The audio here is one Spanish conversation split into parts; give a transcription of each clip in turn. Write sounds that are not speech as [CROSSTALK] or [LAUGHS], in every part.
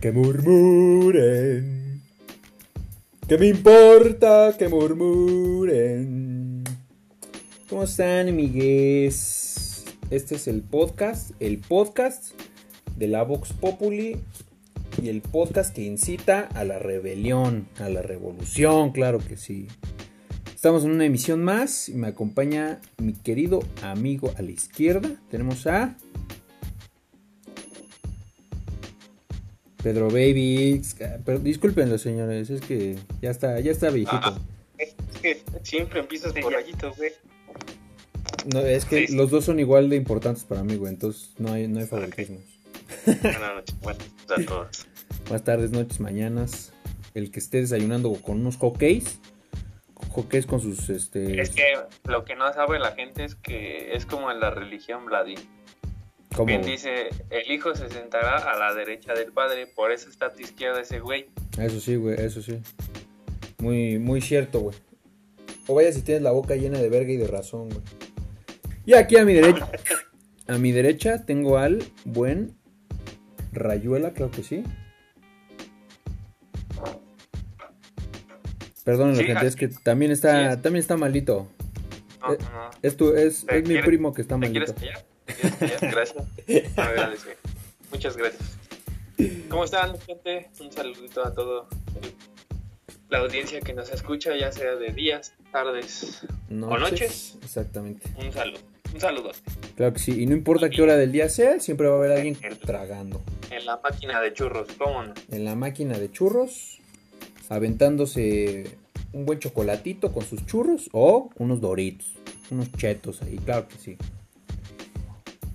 Que murmuren. ¿Qué me importa que murmuren? ¿Cómo están, amigues? Este es el podcast, el podcast de la Vox Populi y el podcast que incita a la rebelión, a la revolución, claro que sí. Estamos en una emisión más y me acompaña mi querido amigo a la izquierda. Tenemos a Pedro Baby. Pero disculpen los señores, es que ya está, ya está viejito. Ah, es que siempre empiezas por allito, güey. No, es que los dos son igual de importantes para mí, güey, entonces no hay, no hay favoritismos. Buenas noches, buenas a todos. Buenas tardes, noches, mañanas. El que esté desayunando con unos hockeys. Hockeys con sus, este... Es que lo que no sabe la gente es que es como en la religión, Vladi. ¿Cómo? Bien dice, el hijo se sentará a la derecha del padre, por eso está a tu izquierda ese güey. Eso sí, güey, eso sí. Muy, muy cierto, güey. O vaya si tienes la boca llena de verga y de razón, güey. Y aquí a mi derecha, a mi derecha tengo al buen Rayuela, creo que sí. Perdón, Sí, gente, es que también está, sí también está malito. No, no. Es, tu, es, ¿Te es mi primo que está ¿Te malito. ¿Te quieres callar? Gracias. Muchas gracias. ¿Cómo están, gente? Un saludito a todo el- la audiencia que nos escucha, ya sea de días, tardes o noches. Exactamente. Un saludo. Un saludo. Claro que sí. Y no importa qué hora del día sea, siempre va a haber alguien tragando. En la máquina de churros, ¿cómo no? En la máquina de churros, aventándose un buen chocolatito con sus churros o unos doritos, unos chetos ahí, claro que sí.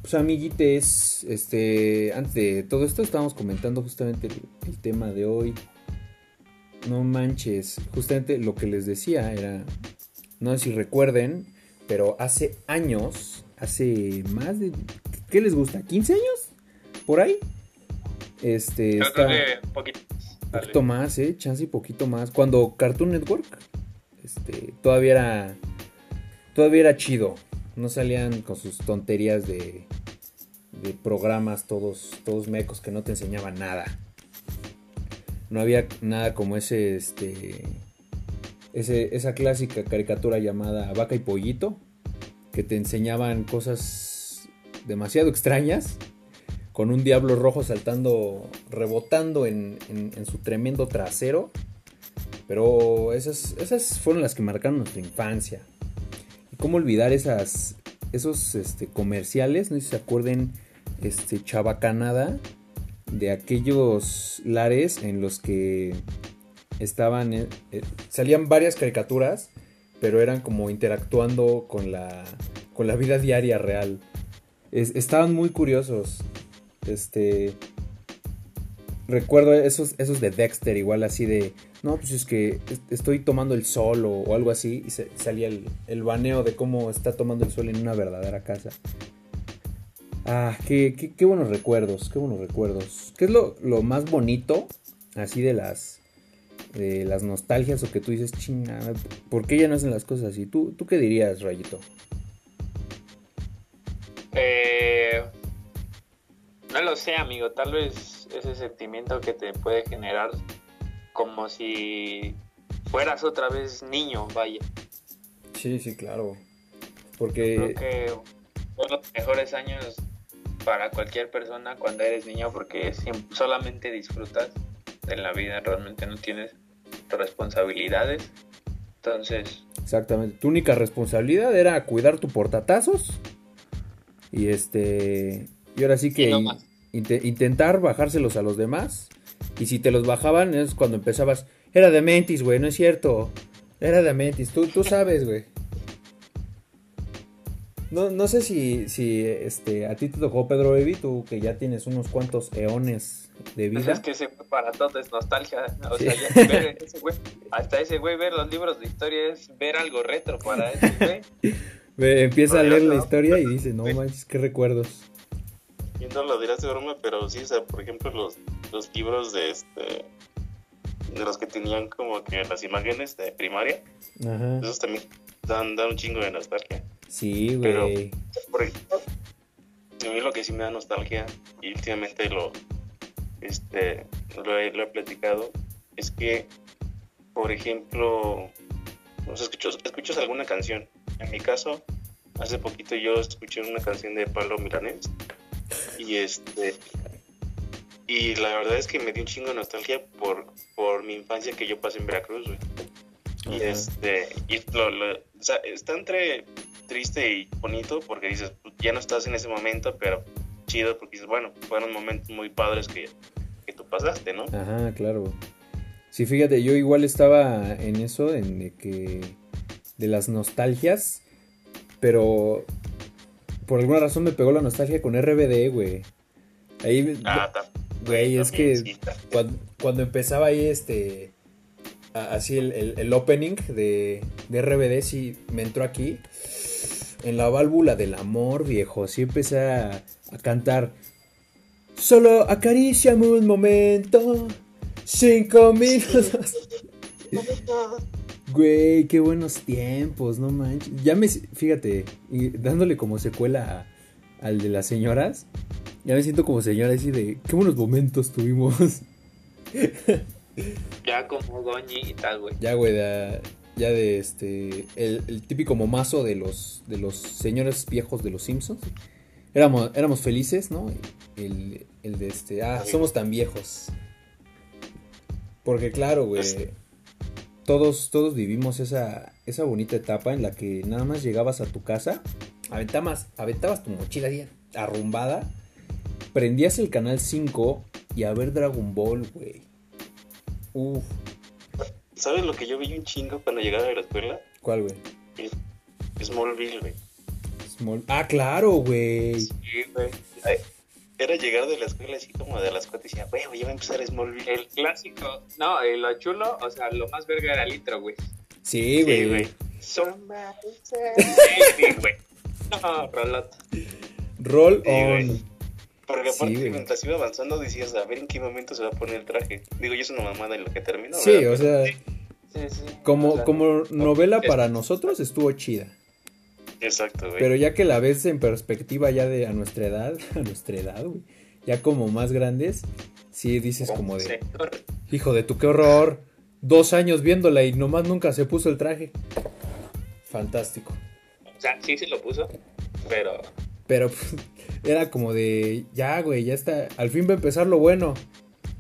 Pues amiguites, este, antes de todo esto estábamos comentando justamente el, el tema de hoy. No manches, justamente lo que les decía era, no sé si recuerden, pero hace años, hace más de, ¿qué les gusta? ¿15 años? ¿Por ahí? Este, está- poquito. un poquito más, eh, chance y poquito más. Cuando Cartoon Network, este, todavía era, todavía era chido. No salían con sus tonterías de, programas todos, todos mecos que no te enseñaban nada. No había nada como ese, este, ese, esa clásica caricatura llamada Vaca y Pollito, que te enseñaban cosas demasiado extrañas con un diablo rojo saltando, rebotando en, en- en su tremendo trasero. Pero esas, esas fueron las que marcaron nuestra infancia. Cómo olvidar esas, esos este, comerciales, no sé si se acuerden, este, chabacanada, de aquellos lares en los que estaban, eh, eh, salían varias caricaturas, pero eran como interactuando con la, con la vida diaria real. Es- estaban muy curiosos. Este. Recuerdo esos, esos de Dexter, igual así de. No, pues es que es- estoy tomando el sol o, algo así. Y se- salía el, el baneo de cómo está tomando el sol en una verdadera casa. Ah, qué, qué- qué buenos recuerdos, qué buenos recuerdos. ¿Qué es lo, lo más bonito así de las. de las nostalgias o que tú dices, chinga, ¿por qué ya no hacen las cosas así? ¿Tú, tú qué dirías, Rayito? Eh, no lo sé, amigo. Tal vez ese sentimiento que te puede generar como si fueras otra vez niño, vaya. Sí, sí, claro. Creo Porque. que son los mejores años para cualquier persona cuando eres niño porque solamente disfrutas de la vida, realmente no tienes responsabilidades. Entonces, Exactamente. Tu única responsabilidad era cuidar tu portatazos. Y este. Y ahora sí que no in- intentar bajárselos a los demás. Y si te los bajaban, es cuando empezabas. Era de Mentis, güey, no es cierto. Era de Mentis. Tú, tú sabes, güey. No, no sé si, si este, a ti te tocó Pedro Baby, tú que ya tienes unos cuantos eones de pues vida. es que ese güey para todo es nostalgia. O Sí. sea, ya ver ese güey, hasta ese güey ver los libros de historia es ver algo retro para ese güey. [LAUGHS] Empieza a leer la historia y dice, no manches, qué recuerdos. No lo dirás de broma, pero sí, o sea, por ejemplo, los, los libros de este de los que tenían como que las imágenes de primaria, Ajá. esos también dan, dan un chingo de nostalgia. Sí, Pero- güey. Por ejemplo, a mí lo que sí me da nostalgia, y últimamente lo este lo he, lo he platicado, es que, por ejemplo, escuchas, escuchas alguna canción. En mi caso, hace poquito yo escuché una canción de Pablo Milanés y este y la verdad es que me dio un chingo de nostalgia por, por mi infancia que yo pasé en Veracruz, güey. Y Ajá. este, y lo, lo- o sea, está entre triste y bonito porque dices, pues, ya no estás en ese momento, pero chido porque dices, bueno, fueron momentos muy padres que, que tú pasaste, ¿no? Ajá, claro. Sí, fíjate, yo igual estaba en eso, en de que de las nostalgias, pero por alguna razón me pegó la nostalgia con RBD, güey. Ahí, Ah, güey, es que sí, cuando, cuando empezaba ahí este, así el, el- el opening de, de RBD, sí me entró aquí, en la válvula del amor, viejo, sí empecé a, a cantar. Solo acaríciame un momento. Cinco minutos. Güey, qué buenos tiempos, no manches. Ya me, fíjate, y dándole como secuela a- al de las señoras, ya me siento como señora así de, qué buenos momentos tuvimos. Ya como doñita, güey. ya, güey, de- ya de este, el, el típico momazo de los, de los señores viejos de los Simpsons. Éramos, éramos felices, ¿no? El, el de este, ah, somos tan viejos. Porque claro, güey, todos, todos vivimos esa, esa bonita etapa en la que nada más llegabas a tu casa, aventabas, aventabas tu mochila ahí arrumbada, prendías el canal 5 y a ver Dragon Ball, güey. Uf, ¿Sabes lo que yo vi un chingo cuando llegaba de la escuela? ¿cuál, güey? Smallville, güey. Small- Ah, claro, güey. Sí, güey. Era llegar de la escuela así como de las cuatro y decía, güey, ya va a empezar Smallville. El clásico, no, eh, lo chulo, o sea, lo más verga era el intro, güey. Sí, Sí, güey. güey. Sí, sí, güey. No, Rolot. Roll Sí, güey. on. Porque Sí, aparte güey. mientras iba avanzando decías, a ver en qué momento se va a poner el traje. Digo, yo es una mamada en lo que termino. Sí, ¿verdad? o sea, Sí, sí. como, O sea, como novela para nosotros estuvo chida. Exacto, güey. Pero ya que la ves en perspectiva ya de a nuestra edad, [LAUGHS] a nuestra edad, güey, ya como más grandes, sí dices como de, hijo de tu qué horror, dos años viéndola y nomás nunca se puso el traje. Fantástico. O sea, sí se lo puso, pero Pero pues, [LAUGHS] era como de, ya, güey, ya está, al fin va a empezar lo bueno.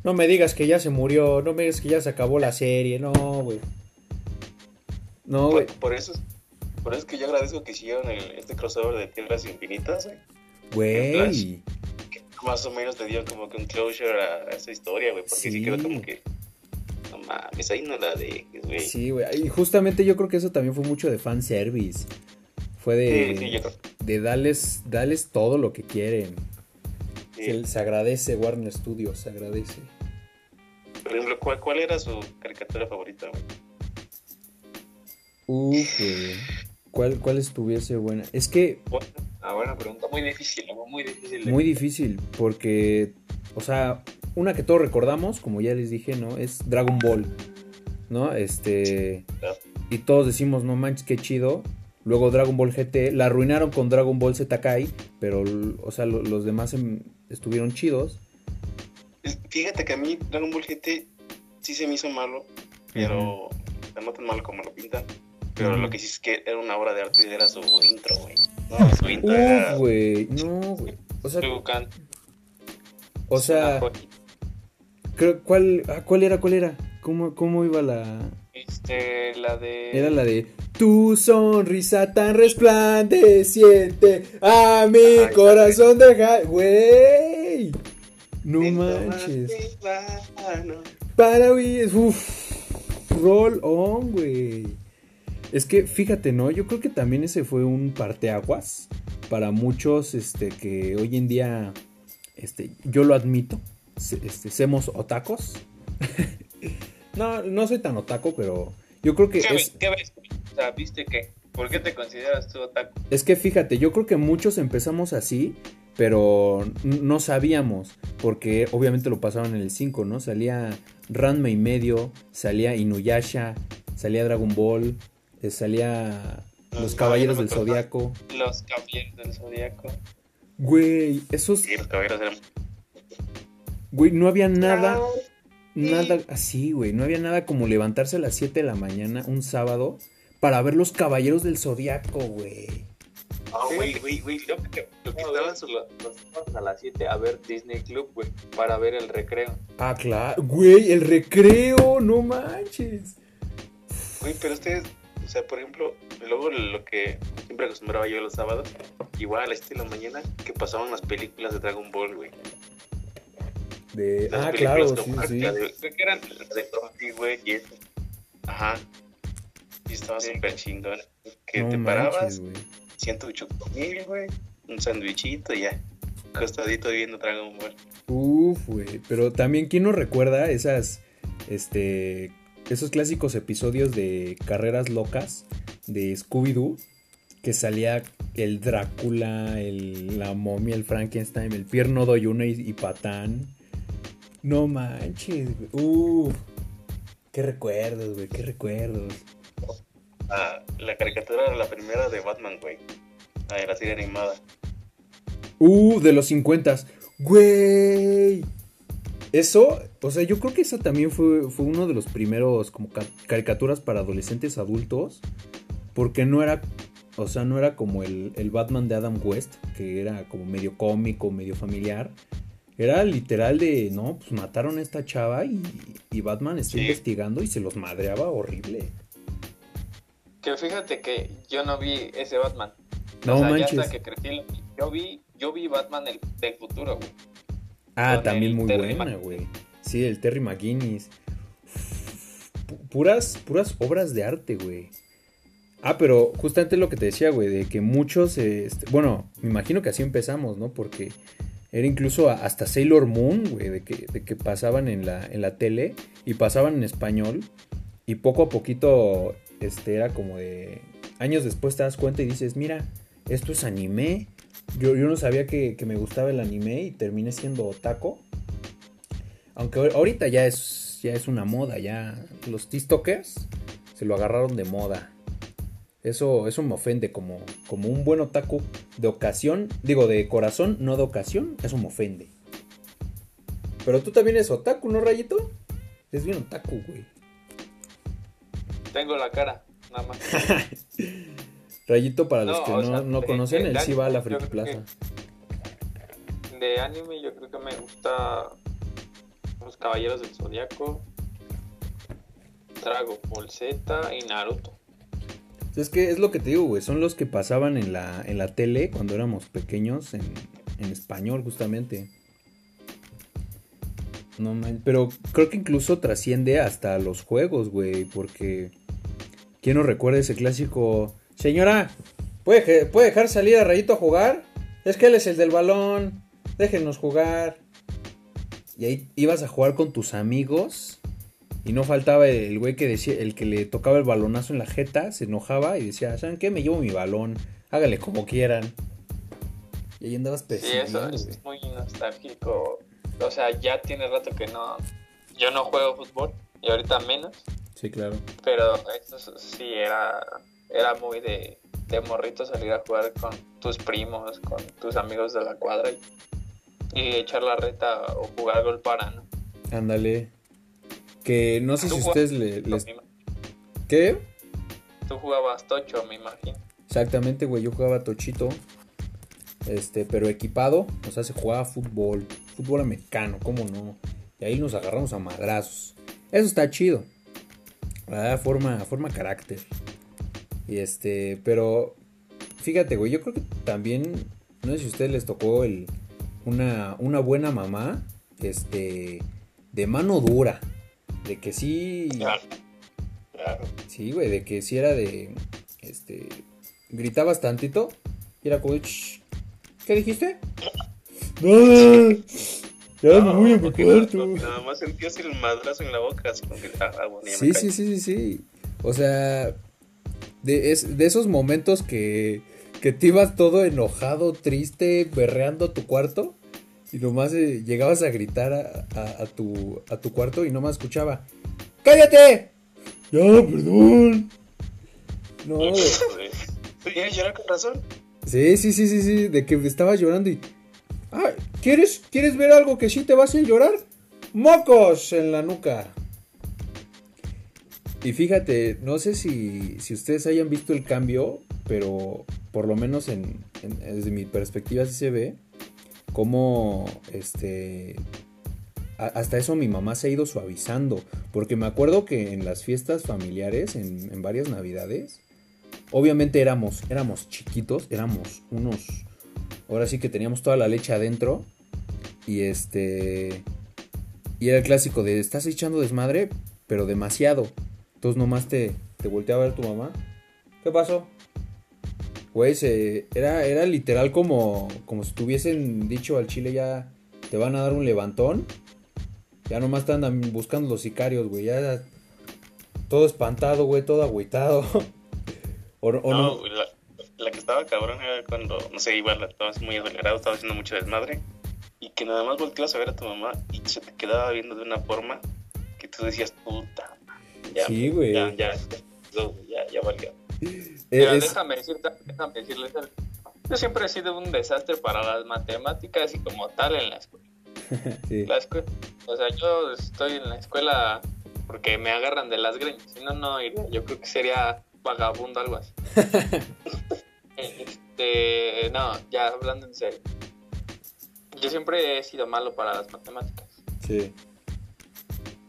No me digas que ya se murió, no me digas que ya se acabó la serie, no, güey. No, güey. por, por eso, por eso es que yo agradezco que hicieron el, este crossover de Tierras Infinitas, güey. Güey. Más o menos te dieron como que un closure a, esa historia, güey. Porque sí. Sí. quedó como que, no mames, ahí no la dejes, güey. Sí, Sí, güey. Y justamente yo creo que eso también fue mucho de fanservice. Fue de, sí, yo creo. de darles, darles todo lo que quieren. Sí. Se, se agradece Warner Studios, se agradece. Por ejemplo, ¿cuál, ¿cuál era su caricatura favorita, güey? Uf, güey. ¿Cuál, ¿Cuál estuviese buena? Es que bueno, ah, buena pregunta. Muy difícil, muy difícil. muy difícil, porque, o sea, una que todos recordamos, como ya les dije, ¿no? Es Dragon Ball, ¿no? Este, y todos decimos, no manches, qué chido. Luego Dragon Ball GT, la arruinaron con Dragon Ball Z Kai, pero, o sea, lo- los demás em- estuvieron chidos. Fíjate que a mí Dragon Ball GT sí se me hizo malo, pero no tan malo como lo pintan. Pero lo que sí es que era una obra de arte y era su intro, güey. No, su intro era... Uf, güey, no, güey. O sea, o sea, creo, ¿cuál, ah, ¿cuál era, cuál era? ¿Cómo, ¿Cómo iba la...? Este, la de. Era la de Tu sonrisa tan resplandeciente A mi Ay, corazón deja Güey No manches. Para huir Uf Roll on, güey Es que fíjate, ¿no? Yo creo que también ese fue un parteaguas Para muchos este, que hoy en día este, Yo lo admito este, Semos otacos [LAUGHS] No, no soy tan otaco, pero yo creo que ¿Qué, es? ¿Qué ves? O sea, ¿viste qué? ¿Por qué te consideras tú otaku? Es que fíjate, yo creo que muchos empezamos así, pero no sabíamos, porque obviamente lo pasaron en el 5, ¿no? Salía Ranma y medio, salía Inuyasha, salía Dragon Ball, salía Los Los Caballeros del Caballeros del Zodiaco. Los caballeros del zodiaco. Güey, esos, Sí, los caballeros eran... güey, no había nada, nada así, güey. No había nada como levantarse a las 7 de la mañana un sábado para ver los Caballeros del Zodiaco, güey. Ah, güey, güey, güey. Lo que, lo que No, estaban los, los a las 7 a ver Disney Club, güey, para ver el recreo. Ah, claro. Güey, el recreo, no manches. Güey, pero ustedes, o sea, por ejemplo, luego lo que siempre acostumbraba yo los sábados, igual a las 7 de la mañana, que pasaban las películas de Dragon Ball, güey. De... Las Ah, películas claro, sí, sí. de- Creo que eran las de Tony, güey, y eso. Ajá. Y estaba súper chingón. Que No te manches, parabas, güey. siento tu chocomil, güey, un sandwichito y ya. Acostadito viendo Dragon Ball. Uf, güey. Pero también, ¿quién nos recuerda esas, este, esos clásicos episodios de carreras locas de Scooby-Doo? Que salía el Drácula, el, la momia, el Frankenstein, el Pierno Doyuna y, y Patán. No manches, güey. Uf. Qué recuerdos, güey, qué recuerdos. Ah, la caricatura era la primera de Batman, güey. Ah, la serie animada. Uh, de los 50. Güey. Eso, o sea, yo creo que esa también fue, fue uno de los primeros como ca- caricaturas para adolescentes adultos. Porque no era, o sea, no era como el, el Batman de Adam West, que era como medio cómico, medio familiar. Era literal de, no, pues mataron a esta chava y, y Batman está Sí. investigando y se los madreaba horrible. Que fíjate que yo no vi ese Batman. No o sea, ya manches. hasta que crecí, yo vi, yo vi Batman del, del futuro, güey. Ah, también muy Terry buena, güey. Sí, el Terry McGuinness. Pu- Puras, puras obras de arte, güey. Ah, pero justamente lo que te decía, güey, de que muchos, este, bueno, me imagino que así empezamos, ¿no? Porque era incluso hasta Sailor Moon, güey, de que, de que pasaban en la, en la tele y pasaban en español y poco a poquito, este, era como de, años después te das cuenta y dices, mira, esto es anime. Yo, yo no sabía que, que me gustaba el anime y terminé siendo otaco. Aunque ahor- ahorita ya es, ya es una moda, ya los TikTokers se lo agarraron de moda. Eso, eso me ofende como, como un buen otaku de ocasión, digo de corazón, no de ocasión, eso me ofende. Pero tú también eres otaku, ¿no, Rayito? Es bien otaku, güey. Tengo la cara, nada más. [LAUGHS] Rayito, para los No, que no, sea, no de- conocen, de él sí va a la Friki Plaza. De anime yo creo que me gusta Los Caballeros del Zodiaco, Dragon Ball Z y Naruto. Es que es lo que te digo, güey. Son los que pasaban en la, en la tele cuando éramos pequeños en, en español, justamente. No man, pero creo que incluso trasciende hasta los juegos, güey. Porque. ¿Quién nos recuerda ese clásico? Señora, ¿puede, ¿puede dejar salir a Rayito a jugar? Es que él es el del balón. Déjenos jugar. Y ahí ibas a jugar con tus amigos. Y no faltaba el güey que decía, el que le tocaba el balonazo en la jeta, se enojaba y decía, ¿saben qué? Me llevo mi balón, hágale como quieran. Y ahí andabas Sí, eso persiguiendo, es muy nostálgico. O sea, ya tiene rato que no. Yo no juego fútbol y ahorita menos. Sí, claro. Pero eso sí era, era muy de, de morrito salir a jugar con tus primos, con tus amigos de la cuadra y, y echar la reta o jugar gol para, ¿no? Ándale. Que no sé si ustedes le, les... ¿Qué? Tú jugabas tocho, me imagino. Exactamente, güey, yo jugaba tochito. Este, pero equipado, o sea, se jugaba fútbol, fútbol americano, ¿cómo no? Y ahí nos agarramos a madrazos. Eso está chido. ¿verdad? Forma, forma carácter. Y este, pero fíjate, güey, yo creo que también, no sé si a ustedes les tocó el, una, una buena mamá, este, de mano dura. De que sí. Claro. Claro. Sí, güey, de que si era de. Este. Gritabas tantito. Y era como. de, "Shh, ¿Qué dijiste? [LAUGHS] ¡No! Ya me voy a porque cuarto. Nada, más sentías el madrazo en la boca, así como que, ah, ah, bueno, ya me Sí, callo. sí, sí, sí, sí. O sea. De, es, de esos momentos que. Que te ibas todo enojado, triste, berreando a tu cuarto. Y nomás eh, llegabas a gritar a, a- a tu, a tu cuarto y nomás escuchaba. ¡Cállate! Ya, perdón. No, güey. ¿Tú quieres llorar con razón? Sí, sí, sí, sí, sí, de que estaba llorando y... Ah, ¿quieres, ¿quieres ver algo que sí te va a hacer llorar? ¡Mocos en la nuca! Y fíjate, no sé si, si ustedes hayan visto el cambio, pero por lo menos en, desde mi perspectiva sí se ve como este hasta eso mi mamá se ha ido suavizando. Porque me acuerdo que en las fiestas familiares en, en varias navidades obviamente éramos éramos chiquitos éramos unos ahora sí que teníamos toda la leche adentro y este y era el clásico de estás echando desmadre pero demasiado entonces nomás te te volteaba a ver tu mamá qué pasó Güey, era, era literal como, como si tuviesen dicho al chile ya te van a dar un levantón. Ya nomás están buscando los sicarios, güey. Ya todo espantado, güey, todo agüitado. [LAUGHS] o, no, La, que estaba cabrón era cuando, no sé, igual estabas muy acelerado, estaba haciendo mucho desmadre. Y que nada más volteabas a ver a tu mamá y se te quedaba viendo de una forma que tú decías, puta. Ya, sí, güey. Ya, ya, ya, ya, Mira, déjame, decirte, déjame decirles, yo siempre he sido un desastre para las matemáticas y como tal en la escuela. [LAUGHS] la escuela o sea, yo estoy en la escuela porque me agarran de las greñas, si no, no iría. Yo creo que sería vagabundo algo así. [LAUGHS] este, no, ya hablando en serio. Yo siempre he sido malo para las matemáticas. Sí.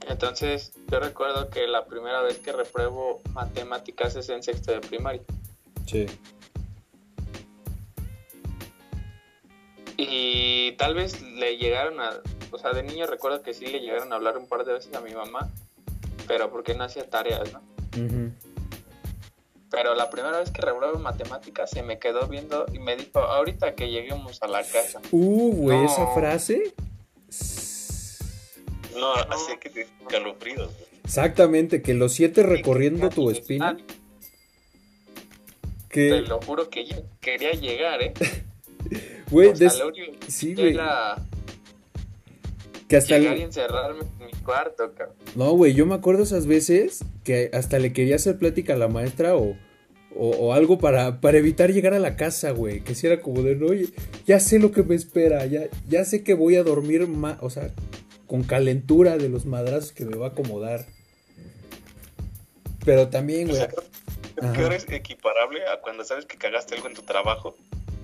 Entonces, yo recuerdo que la primera vez que repruebo matemáticas es en sexto de primaria. Sí. Y tal vez le llegaron a, o sea, de niño recuerdo que sí le llegaron a hablar un par de veces a mi mamá, pero porque no hacía tareas, ¿no? Pero la primera vez que repruebo matemáticas se me quedó viendo y me dijo, ahorita que lleguemos a la casa. Uh, güey, esa frase no, así que te calofríos. Exactamente, que los siete recorriendo tu espina. Que... Te lo juro que yo quería llegar, ¿eh? [LAUGHS] Güey, sí, güey. Que hasta llegar y encerrarme en mi cuarto, cabrón. No, güey, yo me acuerdo esas veces que hasta le quería hacer plática a la maestra o, o, algo para, para evitar llegar a la casa, güey. Que si era como de, oye, ya sé lo que me espera, ya, ya sé que voy a dormir más, o sea, con calentura de los madrazos que me va a acomodar. Pero también, güey. O sea, es equiparable a cuando sabes que cagaste algo en tu trabajo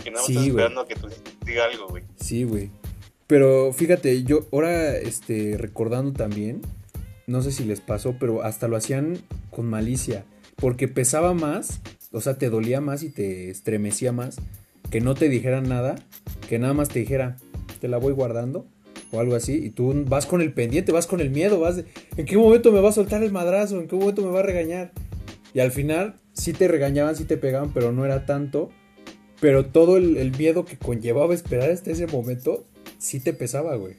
y nada más estás esperando a que tú diga algo, güey. Sí, güey. Pero fíjate, yo ahora este, recordando también, no sé si les pasó, pero hasta lo hacían con malicia. Porque pesaba más, o sea, te dolía más y te estremecía más que no te dijeran nada, que nada más te dijera, te la voy guardando o algo así, y tú vas con el pendiente, vas con el miedo, vas ¿en qué momento me va a soltar el madrazo? ¿En qué momento me va a regañar? Y al final sí te regañaban, sí te pegaban, pero no era tanto. Pero todo el, miedo que conllevaba esperar hasta ese momento, sí te pesaba, güey.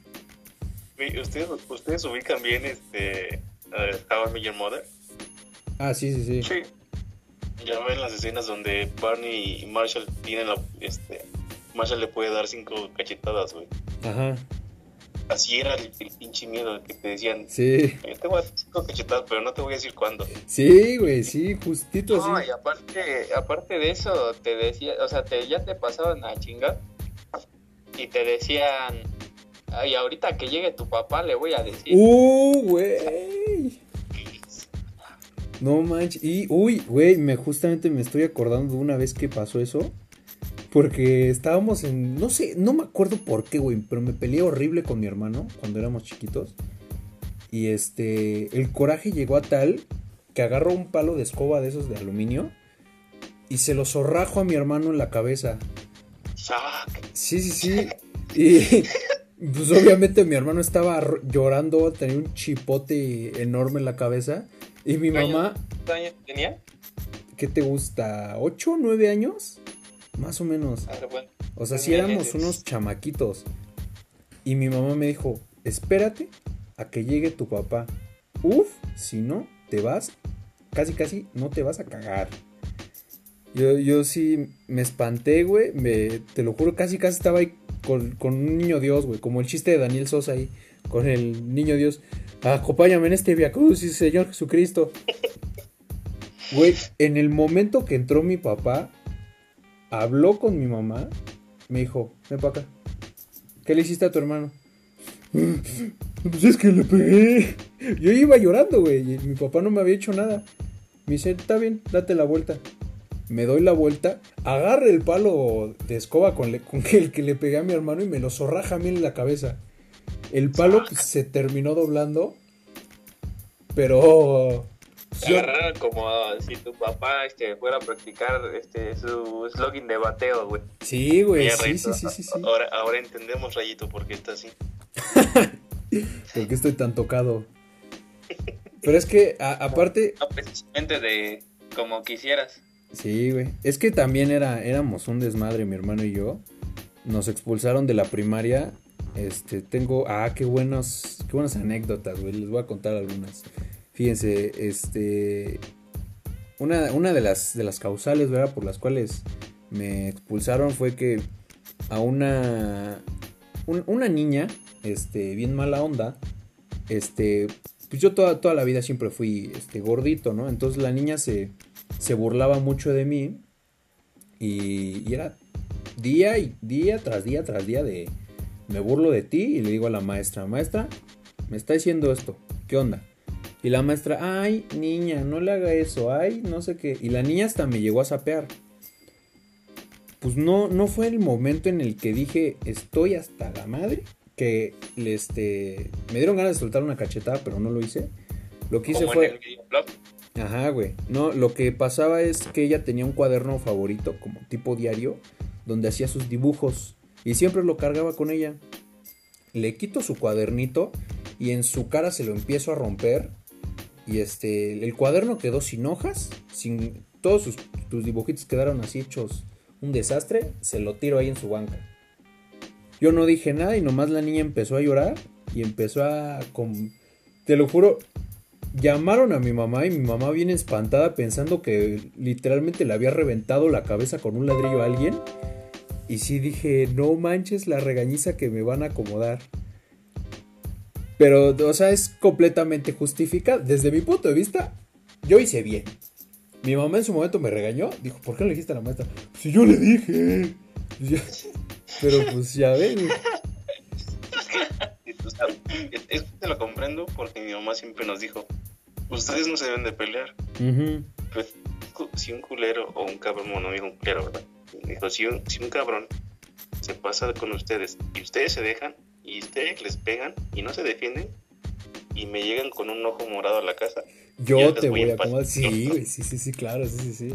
¿Ustedes, ustedes ubican bien este How I Met Mother? Ah, sí, sí, sí. Sí. Ya ven las escenas donde Barney y Marshall tienen la, este, Marshall le puede dar cinco cachetadas, güey. Ajá así era el, pinche miedo que te decían. Sí. Yo te voy a decir cachetadas, pero no te voy a decir cuándo. Sí, güey, sí, justito no, así. y aparte, aparte de eso, te decía, o sea, te, ya te pasaban a chingar y te decían, ay, ahorita que llegue tu papá le voy a decir. Uh, güey. No manches. Y, uy, güey, me, justamente me estoy acordando de una vez que pasó eso. Porque estábamos en. No sé, no me acuerdo por qué, güey. Pero me peleé horrible con mi hermano cuando éramos chiquitos. Y este. El coraje llegó a tal que agarró un palo de escoba de esos de aluminio. Y se lo zorrajo a mi hermano en la cabeza. Sí, sí, sí. Y. [LAUGHS] Pues obviamente mi hermano estaba llorando, tenía un chipote enorme en la cabeza. Y mi mamá. ¿Cuántos años tenía? ¿Qué te gusta? ¿Ocho, nueve años? Más o menos. Ah, o sea, si éramos unos chamaquitos. Y mi mamá me dijo, espérate a que llegue tu papá. Uf, si no, te vas, casi casi no te vas a cagar. Yo, yo sí me espanté, güey. Me, te lo juro, casi casi estaba ahí con, un niño Dios, güey. Como el chiste de Daniel Sosa ahí, con el niño Dios. Acompáñame en este Via Crucis, Señor Jesucristo. [LAUGHS] Güey, en el momento que entró mi papá, habló con mi mamá, me dijo, ven para acá. ¿Qué le hiciste a tu hermano? [LAUGHS] Pues es que le pegué. [LAUGHS] Yo iba llorando, güey. Y mi papá no me había hecho nada. Me dice, está bien, date la vuelta. Me doy la vuelta, agarre el palo de escoba con, con el que le pegué a mi hermano y me lo zorraja a mí en la cabeza. El palo pues, se terminó doblando, pero... agarraron como si tu papá este, fuera a practicar este, su slogan de bateo, güey. Sí, güey, sí, sí, sí, sí, Ahora, ahora entendemos, Rayito, por qué está así. [LAUGHS] ¿Por qué estoy tan tocado? Pero es que, aparte... No, precisamente de como quisieras. Sí, güey. Es que también era, éramos un desmadre, mi hermano y yo. Nos expulsaron de la primaria. Este, tengo... Ah, qué buenos, qué buenas anécdotas, güey. Les voy a contar algunas. Fíjense, este... Una, una de, las, de las causales, ¿verdad? Por las cuales me expulsaron fue que a una... una niña, este, bien mala onda, este, pues yo toda, toda la vida siempre fui este, gordito, ¿no? Entonces la niña se, se burlaba mucho de mí y, era día y día tras día tras día de me burlo de ti y le digo a la maestra, maestra, me está diciendo esto, ¿qué onda? Y la maestra, ay, niña, no le haga eso, ay, no sé qué. Y la niña hasta me llegó a sapear. Pues no, no fue el momento en el que dije, estoy hasta la madre que este, me dieron ganas de soltar una cachetada, pero no lo hice. Lo que hice fue... Ajá, güey. No, lo que pasaba es que ella tenía un cuaderno favorito, como tipo diario, donde hacía sus dibujos y siempre lo cargaba con ella. Le quito su cuadernito y en su cara se lo empiezo a romper. Y este, el cuaderno quedó sin hojas, sin todos sus, tus dibujitos quedaron así hechos un desastre. Se lo tiro ahí en su banca. Yo no dije nada y nomás la niña empezó a llorar y empezó a... Te lo juro, llamaron a mi mamá y mi mamá bien espantada pensando que literalmente le había reventado la cabeza con un ladrillo a alguien. Y sí dije, no manches la regañiza que me van a acomodar. Pero, o sea, es completamente justificada. Desde mi punto de vista, yo hice bien. Mi mamá en su momento me regañó. Dijo, ¿por qué le dijiste a la maestra? Si yo le dije. Pero pues ya ven. Es que, te lo comprendo porque mi mamá siempre nos dijo, ustedes no se deben de pelear. pues, si un culero o un cabrón, no dijo un culero, ¿verdad? Dijo, si un, si un cabrón se pasa con ustedes y ustedes se dejan y ustedes les pegan y no se defienden y me llegan con un ojo morado a la casa. Yo te voy, a acomodar. Sí, [LAUGHS] sí, sí, sí, claro, sí, sí, sí.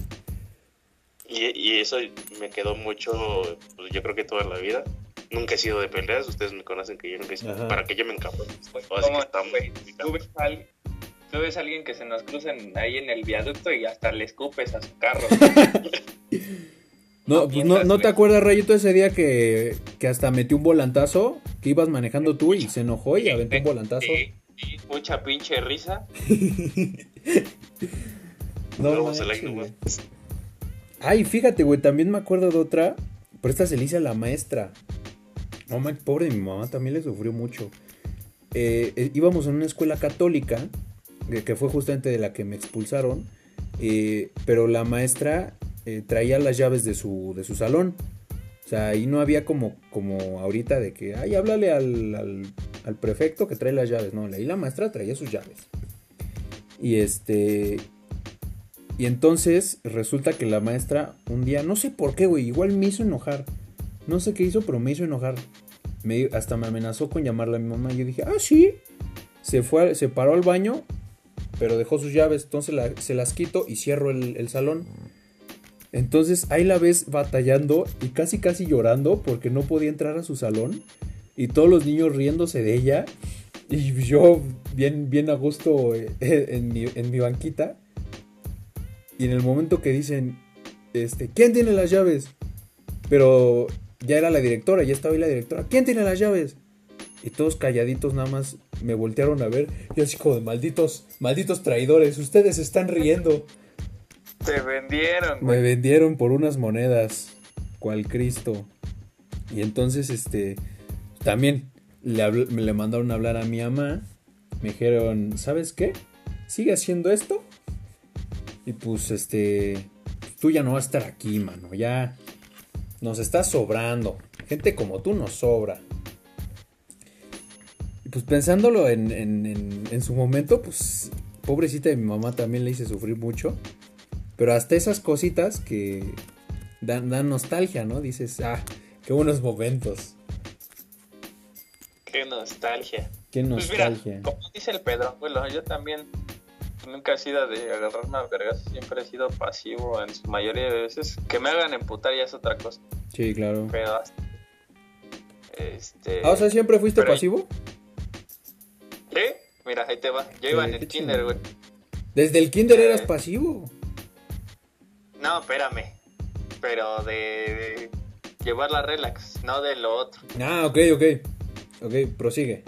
Y, eso me quedó mucho, pues yo creo que toda la vida. Nunca he sido de peleas, ustedes me conocen que yo nunca he sido, para que yo me encapo. Pues, ¿Cómo, ¿Tú, ves a alguien, tú ves a alguien que se nos cruzan ahí en el viaducto y hasta le escupes a su carro. [LAUGHS] [LAUGHS] no, pues no, no te acuerdas, Rayito, ese día que, que hasta metió un volantazo, que ibas manejando tú y se enojó y aventó un volantazo. Sí, sí, mucha pinche risa. [LAUGHS] no, no, no, Ay, fíjate, güey, también me acuerdo de otra. Pero esta se le hice a la maestra. No, oh, pobre, mi mamá también le sufrió mucho. Eh, eh, íbamos en una escuela católica, que fue justamente de la que me expulsaron. Eh, pero la maestra traía las llaves de su, de su salón. O sea, ahí no había como, como ahorita de que, ay, háblale al, al, prefecto que trae las llaves. No, ahí la maestra traía sus llaves. Y este, y entonces resulta que la maestra un día, no sé por qué, güey, igual me hizo enojar. No sé qué hizo, pero me hizo enojar. Me, hasta me amenazó con llamarle a mi mamá. Yo dije, ah, sí. Se, fue, se paró al baño, pero dejó sus llaves. Entonces se las quito y cierro el salón. Entonces ahí la ves batallando y casi casi llorando porque no podía entrar a su salón. Y todos los niños riéndose de ella. Y yo bien, bien a gusto eh, en, mi, en mi banquita. Y en el momento que dicen, este, ¿quién tiene las llaves? Pero ya era la directora, ya estaba ahí la directora. ¿Quién tiene las llaves? Y todos calladitos nada más me voltearon a ver. Yo así como de malditos, malditos traidores, ustedes están riendo. Te vendieron. Me vendieron por unas monedas, cual Cristo. Y entonces, este, también le, le mandaron a hablar a mi mamá. Me dijeron, ¿sabes qué? Sigue haciendo esto y pues este, tú ya no vas a estar aquí, mano. Ya nos está sobrando. Gente como tú nos sobra. pues pensándolo en, en, en, su momento, pues pobrecita de mi mamá también le hice sufrir mucho. Pero hasta esas cositas que dan, dan nostalgia, ¿no? Dices, ah, qué buenos momentos. Qué nostalgia. Qué nostalgia. Pues mira, como dice el Pedro, bueno, yo también nunca he sido de agarrarme a vergas, siempre he sido pasivo en su mayoría de veces. Que me hagan emputar ya es otra cosa. Sí, claro. Pero este... Ah, o sea, ¿siempre fuiste pasivo? Sí, mira, ahí te va. Yo iba en el kinder, güey. ¿Desde el kinder eras eh, pasivo? No, espérame. Pero de, llevar la relax, no de lo otro. Ah, ok, ok. Ok, prosigue.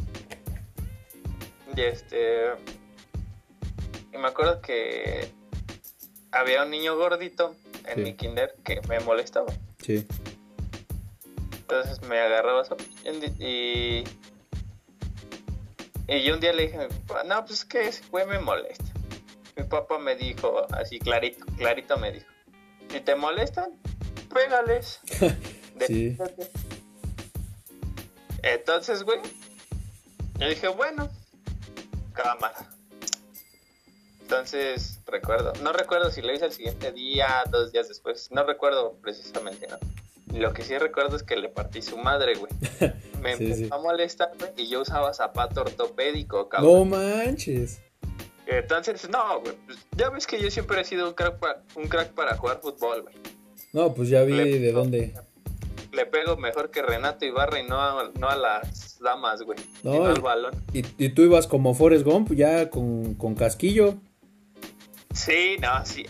Y este me acuerdo que había un niño gordito en mi kinder que me molestaba. Sí. Entonces me agarraba y, y yo un día le dije a mi papá, no, pues que ese güey me molesta. Mi papá me dijo, así clarito, clarito me dijo, si te molestan, pégales. [LAUGHS] sí. Entonces, güey, yo dije, bueno, cámara. Entonces, recuerdo, no recuerdo si lo hice el siguiente día, dos días después, no recuerdo precisamente, ¿no? Lo que sí recuerdo es que le partí su madre, güey. [LAUGHS] Me empezó a molestar, y yo usaba zapato ortopédico, cabrón. No manches. Entonces, no, güey, pues, ya ves que yo siempre he sido un crack, para, un crack para jugar fútbol, güey. No, pues ya vi de dónde. Le pego mejor que Renato Ibarra y no a, no a las damas, güey. No, al balón. Y, y, tú ibas como Forrest Gump, ya con, con casquillo. Sí, no, sí,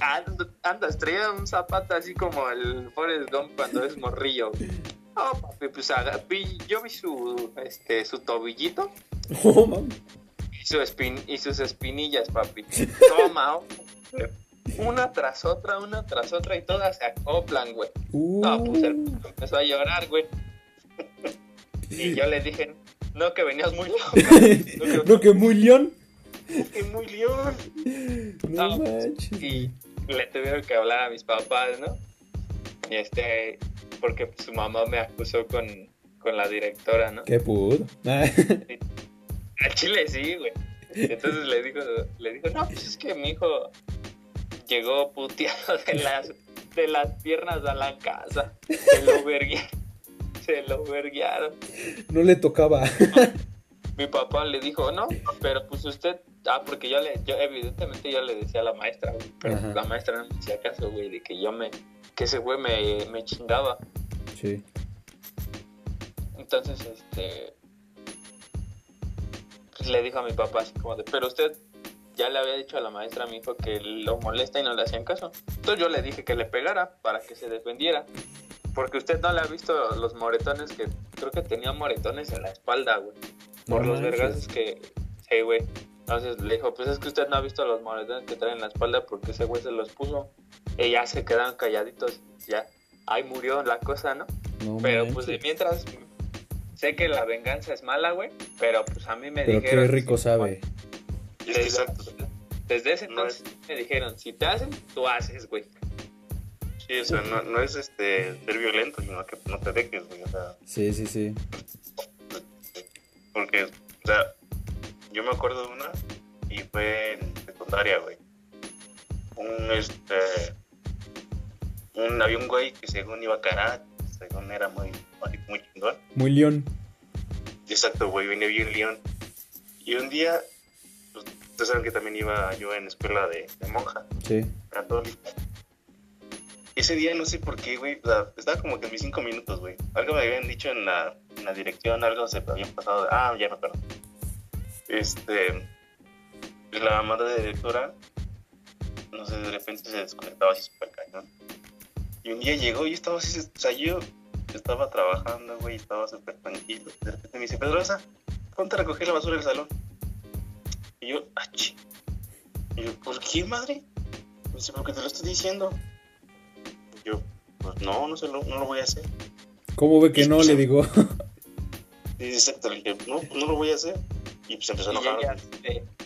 anda, traía un zapato así como el Forrest Gump cuando es morrillo. Oh, papi, pues yo vi su, este, su tobillito. [LAUGHS] Oh, y, su espin, y sus espinillas, papi. Toma, oh, una tras otra, una tras otra y todas se acoplan, güey. No, pues uh. empezó a llorar, güey. y yo le dije, no, que venías muy loco. [LAUGHS] no, que muy león es muy león. No, Y le tuvieron que hablar a mis papás, ¿no? Y este, porque su mamá me acusó con, con la directora, ¿no? ¿Qué pudo? A Chile sí, güey. Entonces le dijo, le dijo, no, pues es que mi hijo llegó puteado de las, de las piernas a la casa. Se lo verguiaron. Se lo verguiaron. No le tocaba. mi papá le dijo, no, pero pues usted Ah, porque yo le, yo evidentemente yo le decía a la maestra, pero la maestra no me hacía caso, güey, de que yo me, que ese güey me, me chingaba. Sí. Entonces, este, pues le dijo a mi papá así como de, pero usted ya le había dicho a la maestra a mi hijo que lo molesta y no le hacían caso. Entonces yo le dije que le pegara para que se defendiera. Porque usted no le ha visto los moretones que creo que tenía moretones en la espalda, güey. Por los vergazos que, sí, güey. Entonces le dijo, pues es que usted no ha visto los moretones que traen en la espalda porque ese güey se los puso. Y ya se quedaron calladitos, ya. Ahí murió la cosa, ¿no? pero pues de mientras, sé que la venganza es mala, güey, pero pues a mí me pero dijeron... qué rico sabe. Desde, desde ese entonces me dijeron, si te hacen, tú haces, güey. Sí, o sea, no, no es este ser violento, sino que no te dejes, güey. O sea, sí, sí, sí. Porque, o sea, yo me acuerdo de una y fue en secundaria, güey. Un, este, un, había un güey que según iba a karate, según era muy, muy chingón. Muy león. Exacto, güey, venía bien león. Y un día, pues, ustedes saben que también iba yo en escuela de, monja. Sí. Católica. Ese día no sé por qué, güey, estaba como que en mis cinco minutos, güey. Algo me habían dicho en la, en la dirección, algo se habían pasado. ah, ya me acuerdo este, la madre de directora, no sé, de repente se desconectaba así súper cañón. Y un día llegó y estaba así, o sea, yo estaba trabajando, güey, estaba súper tranquilo. De repente me dice, Pedrosa, ponte a recoger la basura del salón. Y yo, ¡ach! Y yo, ¿por qué, madre? Me dice, porque te lo estoy diciendo. Y yo, pues no, no, se lo, no lo voy a hacer. ¿Cómo ve que no? Le digo. [LAUGHS] Y dice, exacto, le dije, no, no lo voy a hacer. Y pues empezó a enojar.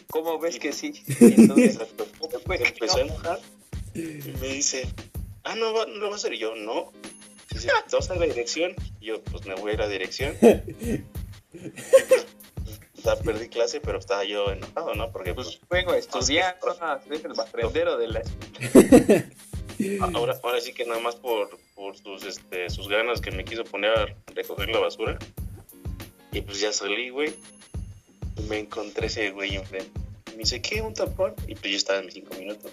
¿Cómo ves que sí? [LAUGHS] Entonces, [LAUGHS] empezó a enojar y me dice, ah, no, no lo vas a hacer. Y yo, no. Dice, ¿te vas a la dirección? Y yo, pues me voy a la dirección. [LAUGHS] Perdí clase, pero estaba yo enojado, ¿no? Porque Pues vengo a estudiar, no, es el aprendero de la [LAUGHS] ahora, ahora sí que nada más por, por sus, este, sus ganas que me quiso poner a recoger la basura. Y pues ya salí, güey. Me encontré ese güey enfrente. Y me dice, ¿qué? ¿Un tapón? Y pues yo estaba en mis cinco minutos.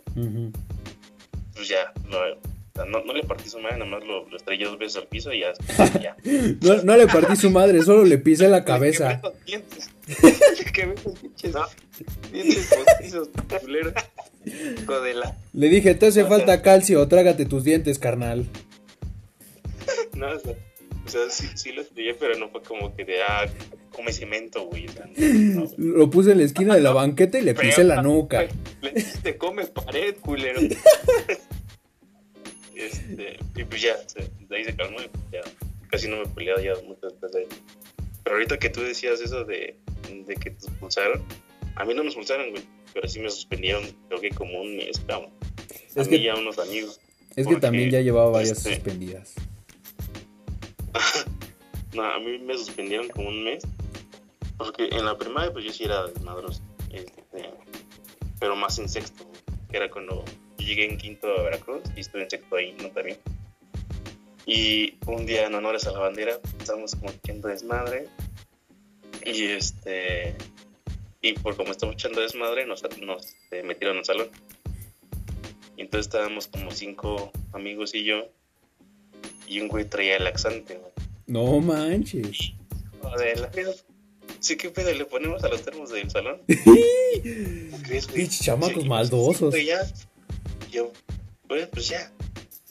Pues ya, no, o sea, no, no le partí su madre, nada más lo, lo estrellé dos veces al piso y ya. [LAUGHS] ya. No, no le partí su madre, solo le pisé la [LAUGHS] cabeza. [LAUGHS] Le dije, te hace falta calcio, trágate tus dientes, carnal. No, o sea, o sea, sí, sí lo estudié, pero no fue como que de, ah, come cemento, güey. O sea, no, güey. Lo puse en la esquina de la banqueta y le pisé la nuca. Le dijiste, come pared, culero. Este, y pues ya, de ahí se calmó y pues ya, casi no me peleaba ya mucho después de ahí. Pero ahorita que tú decías eso de, de que te expulsaron, a mí no me expulsaron, güey, pero sí me suspendieron, creo que como un mes, cabrón. A Es mí que- ya unos amigos. Es que también ya llevaba varias este, suspendidas. [LAUGHS] No, a mí me suspendieron como un mes. Porque en la primaria, pues yo sí era desmadroso. Este, pero más en sexto, que era cuando yo llegué en quinto a Veracruz y estuve en sexto ahí, ¿no? También. Y un día en honores a la bandera, estábamos como echando desmadre. Y este. Y por como estábamos echando desmadre, nos, nos eh, metieron al salón. Y entonces estábamos como cinco amigos y yo. Y un güey traía el laxante, güey. No manches. Joder, la. Sí, ¿qué pedo? ¿Le ponemos a los termos del salón? ¿Cómo [LAUGHS] crees, güey? Chamacos maldosos. ya. Yo, pues, pues ya.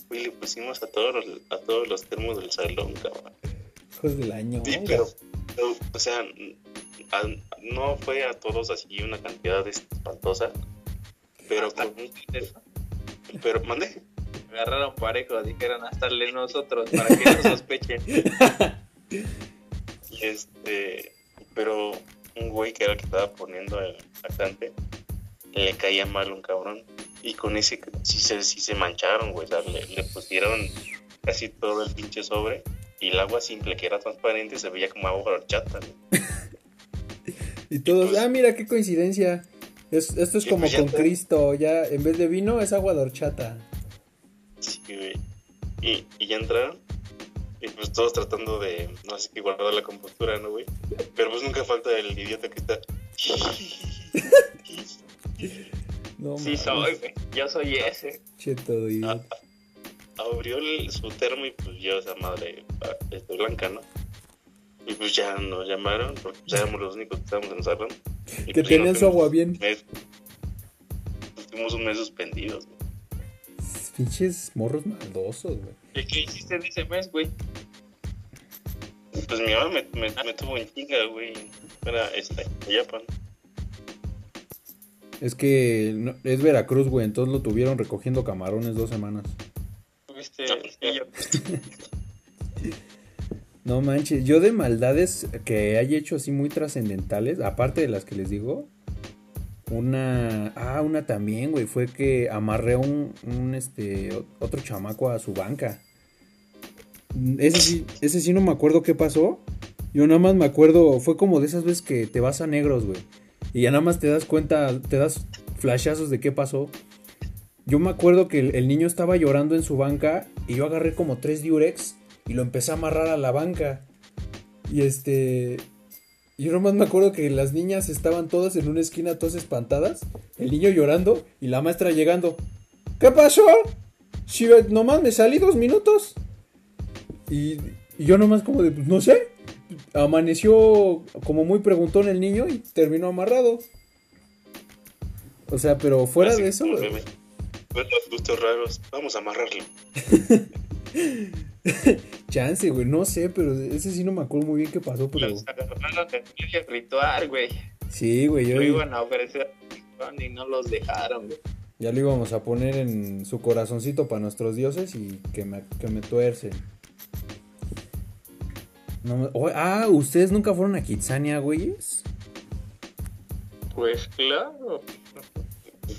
Güey, le pusimos a todos los, a todos los termos del salón, cabrón. Hijos del año. Sí, pero, pero, o sea, a- no fue a todos así una cantidad espantosa, pero con un pero mandé. Agarraron parejo, dijeron hasta le nosotros para que no sospechen. [LAUGHS] Y este, pero un güey que era el que estaba poniendo el laxante, le caía mal un cabrón. Y con ese sí se, sí se mancharon, güey. O sea, le, le pusieron casi todo el pinche sobre. Y el agua simple, que era transparente, se veía como agua horchata. güey. [LAUGHS] Y todos, ah, mira qué coincidencia. Es- esto es como pues con te- Cristo, ya en vez de vino es agua de horchata. Sí, güey. Y, y ya entraron. Y pues todos tratando de, no sé qué, guardar la compostura, ¿no, güey? Pero pues nunca falta el idiota que está. [LAUGHS] [LAUGHS] No Sí mames, soy. Yo soy ese. che, todo idiota. abrió el- su termo y pues yo esa madre ah, este, blanca, ¿no? Y pues ya nos llamaron, porque pues, éramos los únicos que estábamos en el salón. Y, Que pues, tenían su agua bien. un mes- pues, Tuvimos un mes suspendidos. güey. Pinches morros maldosos, güey. ¿Y qué hiciste en ese mes, güey? Pues mi mamá me, me, me tuvo en chinga, güey. Era este, Japan. Es que no- es Veracruz, güey, entonces lo tuvieron recogiendo camarones dos semanas. Tuviste. No, y yo- [LAUGHS] No manches, yo de maldades que haya hecho así muy trascendentales, aparte de las que les digo, una, ah, una también, güey, fue que amarré un, un, este, otro chamaco a su banca. Ese sí, ese sí no me acuerdo qué pasó. Yo nada más me acuerdo, fue como de esas veces que te vas a negros, güey. Y ya nada más te das cuenta, te das flashazos de qué pasó. Yo me acuerdo que el, niño estaba llorando en su banca y yo agarré como tres diurex y lo empecé a amarrar a la banca. Y este. Yo nomás me acuerdo que las niñas estaban todas en una esquina, todas espantadas. El niño llorando y la maestra llegando. ¿Qué pasó? Si nomás me salí dos minutos. Y, y yo nomás como de, pues no sé. Amaneció como muy preguntón el niño y terminó amarrado. O sea, pero fuera Así de eso. los gustos raros, vamos a amarrarlo. [LAUGHS] Chance, güey, no sé, pero ese sí no me acuerdo muy bien qué pasó, pero Los agarraron en ritual, güey. sí, güey, yo Lo iban a ofrecer y no los dejaron, güey. ya lo íbamos a poner en su corazoncito para nuestros dioses y que me, que me tuercen. No oh, ah, ¿ustedes nunca fueron a Kitsania, güeyes? Pues claro.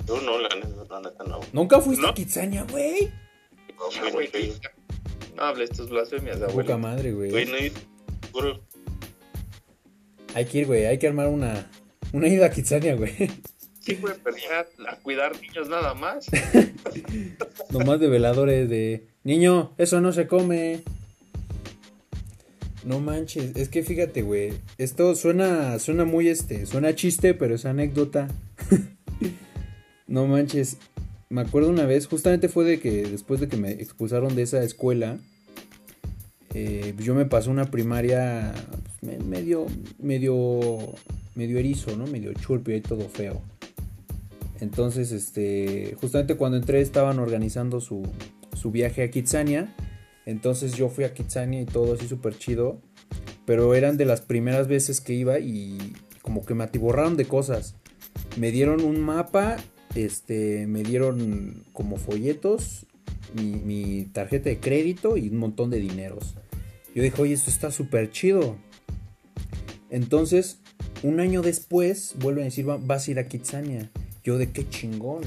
Yo no, la neta, no. ¿Nunca fuiste No. a Kitsania, güey? Ya, güey, No hables tus blasfemias, Poca abuelo. madre, güey. Güey, no hay. Hay que ir, güey, hay que armar una, una ida a Kitsania, güey. Sí, güey, pero ya a cuidar niños nada más. [LAUGHS] Nomás de veladores de, niño, eso no se come. No manches, es que fíjate, güey, esto suena, suena muy, este, suena chiste, pero es anécdota. [LAUGHS] no manches, me acuerdo una vez, justamente fue de que después de que me expulsaron de esa escuela, eh, yo me pasé una primaria pues, medio, medio, medio erizo, ¿no? Medio chulpio y todo feo. Entonces, este, justamente cuando entré estaban organizando su, su viaje a Kitsania. Entonces yo fui a Kitsania y todo así súper chido. Pero eran de las primeras veces que iba y como que me atiborraron de cosas. Me dieron un mapa, este, me dieron como folletos, mi, mi tarjeta de crédito y un montón de dineros. Yo dije, oye, esto está súper chido. Entonces, un año después, vuelven a decir, vas a ir a Kitsania. Yo de qué chingón.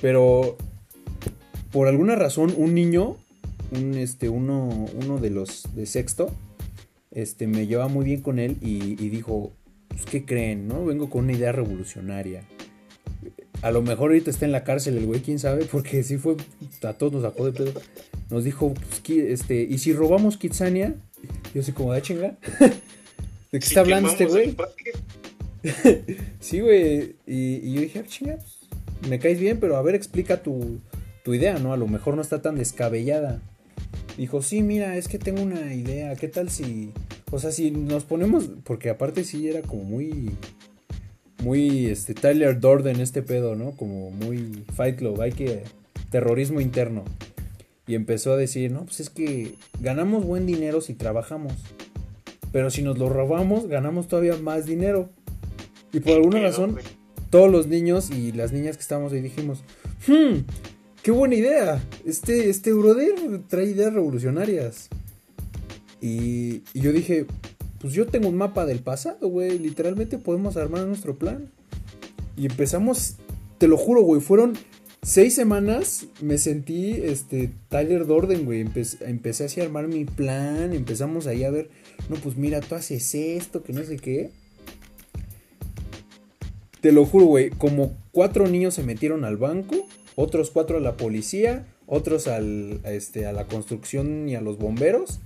Pero por alguna razón un niño, un este uno uno de los de sexto, este me lleva muy bien con él y, dijo, pues qué creen, ¿no? Vengo con una idea revolucionaria. A lo mejor ahorita está en la cárcel el güey, quién sabe, [LAUGHS] porque sí fue a todos nos sacó de pedo. Nos dijo, pues, este, ¿y si robamos Kitsania? Yo así como, ¿de ah, chinga? [LAUGHS] ¿De qué está hablando este güey? [LAUGHS] sí, güey. Y, yo dije, ah, chingados, me caes bien, pero a ver, explica tu, idea, ¿no? A lo mejor no está tan descabellada. Dijo, sí, mira, es que tengo una idea. ¿Qué tal si... O sea, si nos ponemos... Porque aparte sí era como muy... Muy, este, Tyler Dorden este pedo, ¿no? Como muy Fight Club. Hay que... Terrorismo interno. Y empezó a decir, no, pues es que ganamos buen dinero si trabajamos. Pero si nos lo robamos, ganamos todavía más dinero. Y por alguna razón, todos los niños y las niñas que estábamos ahí dijimos, hmm, qué buena idea. Este, este brother trae ideas revolucionarias. Y, yo dije, pues yo tengo un mapa del pasado, güey. Literalmente podemos armar nuestro plan. Y empezamos, te lo juro, güey, fueron seis semanas. Me sentí, este, Tyler Dorden, güey. Empecé, empecé así a armar mi plan. Empezamos ahí a ver, no, pues mira, tú haces esto, que no sé qué. Te lo juro, güey, como cuatro niños se metieron al banco, otros cuatro a la policía, otros al, a, este, a la construcción y a los bomberos.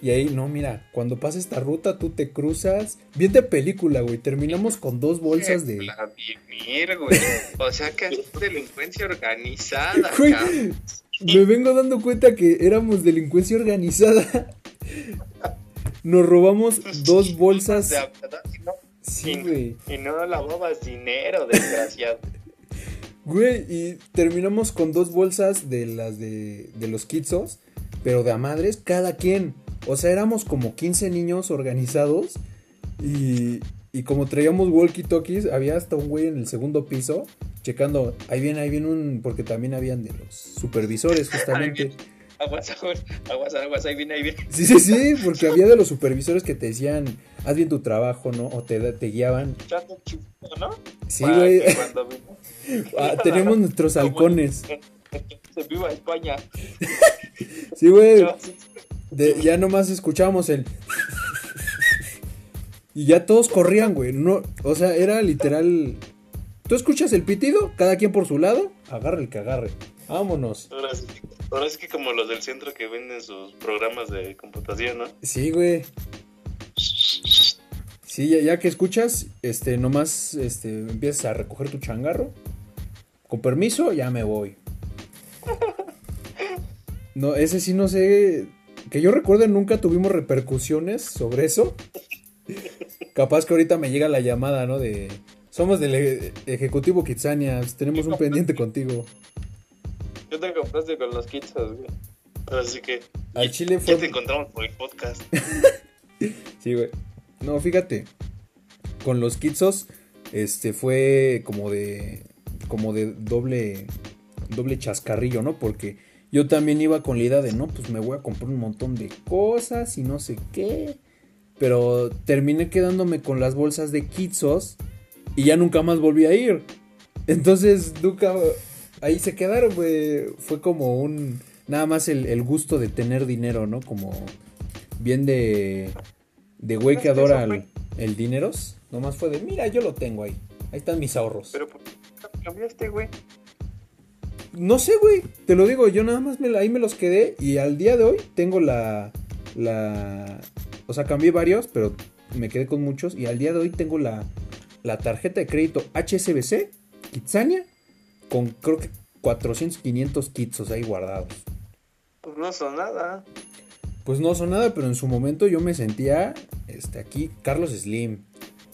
Y ahí, no, mira, cuando pasa esta ruta tú te cruzas. Bien de película, güey. Terminamos con dos bolsas de. Güey. O sea que es delincuencia organizada, Me vengo dando cuenta que éramos delincuencia organizada. Nos robamos dos bolsas. Sí, güey. Y, no lavabas dinero, desgraciado. Güey, y terminamos con dos bolsas de las de, de los kitsos, pero de a madres, cada quien. O sea, éramos como 15 niños organizados y, y como traíamos walkie-talkies, había hasta un güey en el segundo piso checando, ahí viene, ahí viene un, porque también habían de los supervisores [LAUGHS] justamente. Aguas, aguas, aguas, aguas, ahí viene, ahí viene. Sí, sí, sí, porque había de los supervisores que te decían, haz bien tu trabajo, ¿no? O te, te guiaban. ¿no? Sí, güey. [LAUGHS] ah, tenemos nuestros halcones. Viva España. [LAUGHS] sí, güey. ya nomás escuchábamos el... [LAUGHS] Y ya todos corrían, güey. No, o sea, era literal... Tú escuchas el pitido, cada quien por su lado, agarre el que agarre. Vámonos. Sí, ahora es que como los del centro que venden sus programas de computación, ¿no? Sí, güey. Sí, ya, que escuchas, este, nomás este, empiezas a recoger tu changarro. Con permiso, ya me voy. [LAUGHS] No, ese sí no sé. Que yo recuerde, nunca tuvimos repercusiones sobre eso. Capaz que ahorita me llega la llamada, ¿no? De. Somos del e-, Ejecutivo Kitsania, tenemos un pendiente contigo. Yo te compraste con los kitsos, güey. Así que. Al Chile fue. Ya te encontramos por el podcast. [LAUGHS] sí, güey. No, fíjate. Con los kitsos, este fue como de. Como de doble. Doble chascarrillo, ¿no? Porque yo también iba con la idea de, no, pues me voy a comprar un montón de cosas y no sé qué. Pero terminé quedándome con las bolsas de kitsos y ya nunca más volví a ir. Entonces, nunca ahí se quedaron, güey. Fue como un. Nada más el, gusto de tener dinero, ¿no? Como bien de. De güey que adora el dineros, nomás fue de, mira, yo lo tengo ahí. Ahí están mis ahorros. Pero ¿por qué cambiaste, güey? No sé, güey. Te lo digo, yo nada más me, ahí me los quedé y al día de hoy tengo la, la... O sea, cambié varios, pero me quedé con muchos y al día de hoy tengo la, la tarjeta de crédito HSBC, Kitsania, con creo que 400, 500 kits ahí guardados. Pues no son nada. Pues no son nada, pero en su momento yo me sentía, este, aquí, Carlos Slim.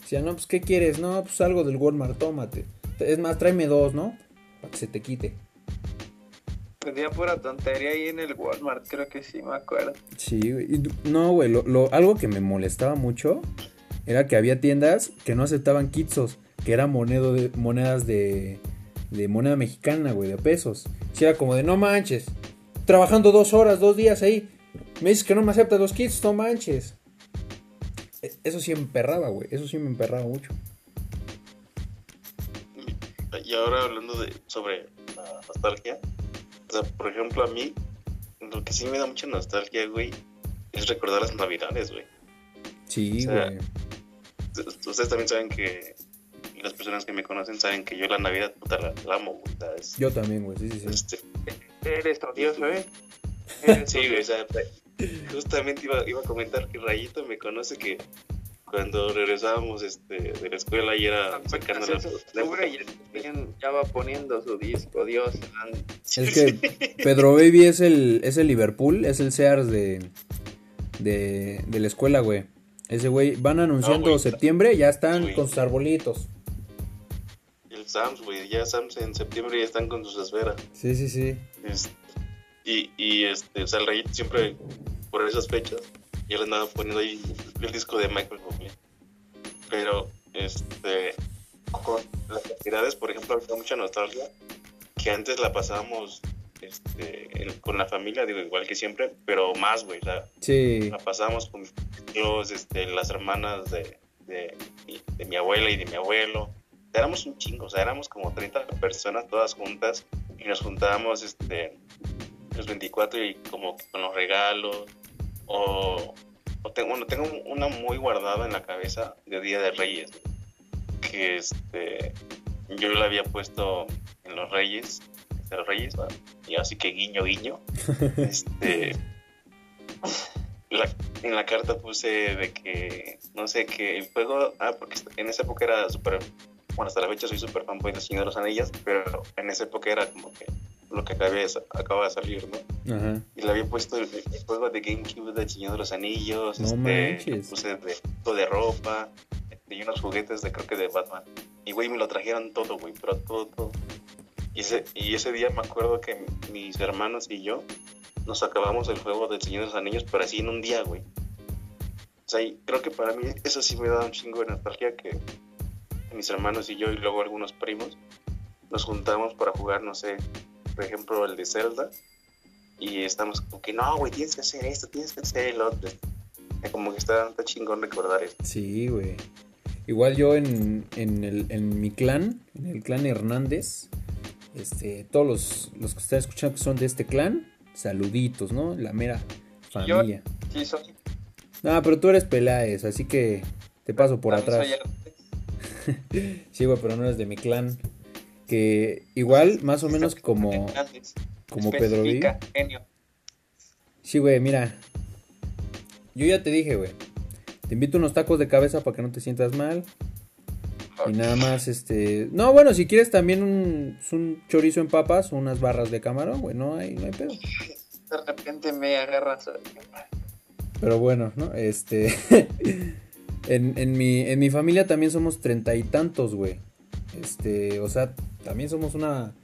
Decía, no, pues, ¿qué quieres? No, pues algo del Walmart, tómate. Es más, tráeme dos, ¿no? Para que se te quite. Tenía pura tontería ahí en el Walmart, creo que sí, me acuerdo. Sí, güey. No, güey, lo, lo, algo que me molestaba mucho era que había tiendas que no aceptaban kitsos, que eran monedo de, monedas de, de moneda mexicana, güey, de pesos. Si era como de, no manches, trabajando dos horas, dos días ahí, me dices que no me aceptas los kits, no manches. E, eso sí me emperraba, güey, eso sí me emperraba mucho. Y ahora hablando de sobre la nostalgia, o sea, por ejemplo, a mí, lo que sí me da mucha nostalgia, güey, es recordar las navidades, güey. Sí, güey. Ustedes también saben que las personas que me conocen saben que yo la Navidad puta la, amo, güey. Yo también, güey, sí, sí, sí. Este, eres odioso, ¿eh? [LAUGHS] sí, güey, o sea, justamente iba, iba a comentar que Rayito me conoce que cuando regresábamos este, de la escuela y era sacando la, la y ya va poniendo su disco, Dios. Es que Pedro Baby es el, es el Liverpool, es el Sears de, de, de la escuela, güey. Ese güey, van anunciando septiembre, ya están con sus arbolitos. El Sams, güey, ya Sams en septiembre ya están con sus esferas. Sí, sí, sí. y, y este, o sea, el Rayito siempre por esas fechas yo le andaba poniendo ahí el disco de Michael Bublé. Pero, este, con las actividades, por ejemplo, había mucha nostalgia, que antes la pasábamos este, con la familia, digo, igual que siempre, pero más, güey, la, sí. la pasábamos con los, este, las hermanas de, de, de, mi abuela y de mi abuelo. Éramos un chingo, o sea, éramos como 30 personas todas juntas y nos juntábamos este, los 24 y como con los regalos o, tengo, bueno, tengo una muy guardada en la cabeza de Día de Reyes, que este, yo la había puesto en los Reyes, de los Reyes, y así que guiño, guiño. [LAUGHS] este, en la carta puse de que, no sé, que el juego, ah, porque en esa época era súper, bueno, hasta la fecha soy súper fanboy de Señor de los Anillos, pero en esa época era como que lo que acaba de salir, ¿no? Ajá. Y le había puesto el, juego de GameCube de Señor de los Anillos, no este, puse de, de ropa, y unos juguetes de creo que de Batman. Y güey, me lo trajeron todo, güey, pero todo, todo. Y ese, y ese día me acuerdo que mis hermanos y yo nos acabamos el juego del Señor de los Anillos, pero así en un día, güey. O sea, creo que para mí eso sí me da un chingo de nostalgia que mis hermanos y yo y luego algunos primos nos juntamos para jugar, no sé, por ejemplo, el de Zelda, y estamos como que, no, güey, tienes que hacer esto, tienes que hacer el otro. Como que está, está chingón recordar esto. Sí, güey. Igual yo en, en, el, en mi clan, en el clan Hernández, este, todos los, los que están escuchando que son de este clan, saluditos, ¿no? La mera familia. Yo, sí, soy. No, pero tú eres Peláez, así que te paso por atrás. Sí, güey, pero no eres de mi clan que igual más o menos como como Pedro Vive. Sí, güey, mira. Yo ya te dije, güey. Te invito unos tacos de cabeza para que no te sientas mal. Y nada más, este... No, bueno, si quieres también un, un chorizo en papas o unas barras de camarón, güey, no hay, no hay pedo. De repente me agarras. Pero bueno, ¿no? Este... [LAUGHS] en, en, mi, en mi familia también somos treinta y tantos, güey. Este, o sea, también somos una...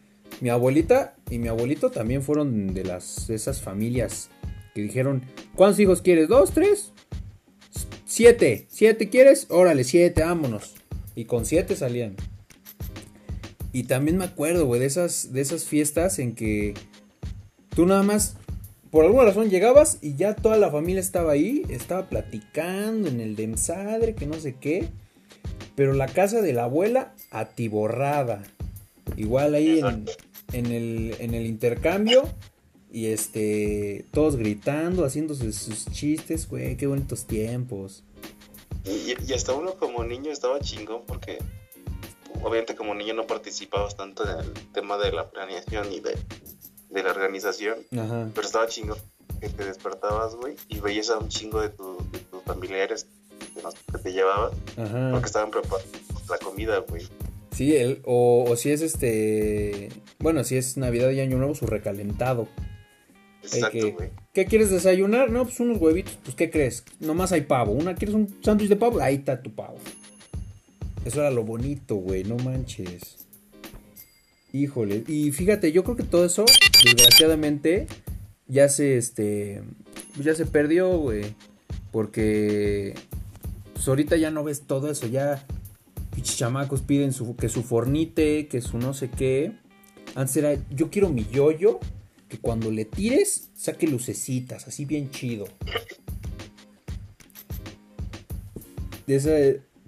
Mi abuelita y mi abuelito también fueron de las esas familias que dijeron, ¿cuántos hijos quieres? ¿Dos, tres? Siete. ¿Siete quieres? Órale, siete, vámonos. Y con siete salían. Y también me acuerdo, güey, de esas, de esas fiestas en que tú nada más, por alguna razón, llegabas y ya toda la familia estaba ahí, estaba platicando en el densadre, que no sé qué. Pero la casa de la abuela atiborrada. Igual ahí en, el, en el intercambio. Y este, todos gritando, haciéndose sus chistes, güey, qué bonitos tiempos. Y, hasta uno como niño estaba chingón porque obviamente como niño no participabas tanto en el tema de la planeación y de, la organización, pero estaba chingón que te despertabas, güey, y veías a un chingo de, tus familiares que te llevaban porque estaban preparando la comida, güey. Sí, el, o, o, si es este, bueno, si es Navidad y Año Nuevo, su recalentado. Exacto, güey. ¿Qué quieres desayunar? No, pues unos huevitos, pues ¿qué crees? Nomás hay pavo. ¿Una quieres un sándwich de pavo? Ahí está tu pavo. Eso era lo bonito, güey, no manches. Híjole, y fíjate, yo creo que todo eso, desgraciadamente, ya se, este, ya se perdió, güey. Porque, pues ahorita ya no ves todo eso, ya, chamacos piden que su fornite, que su no sé qué. Antes era, yo quiero mi yoyo, que cuando le tires, saque lucecitas, así bien chido.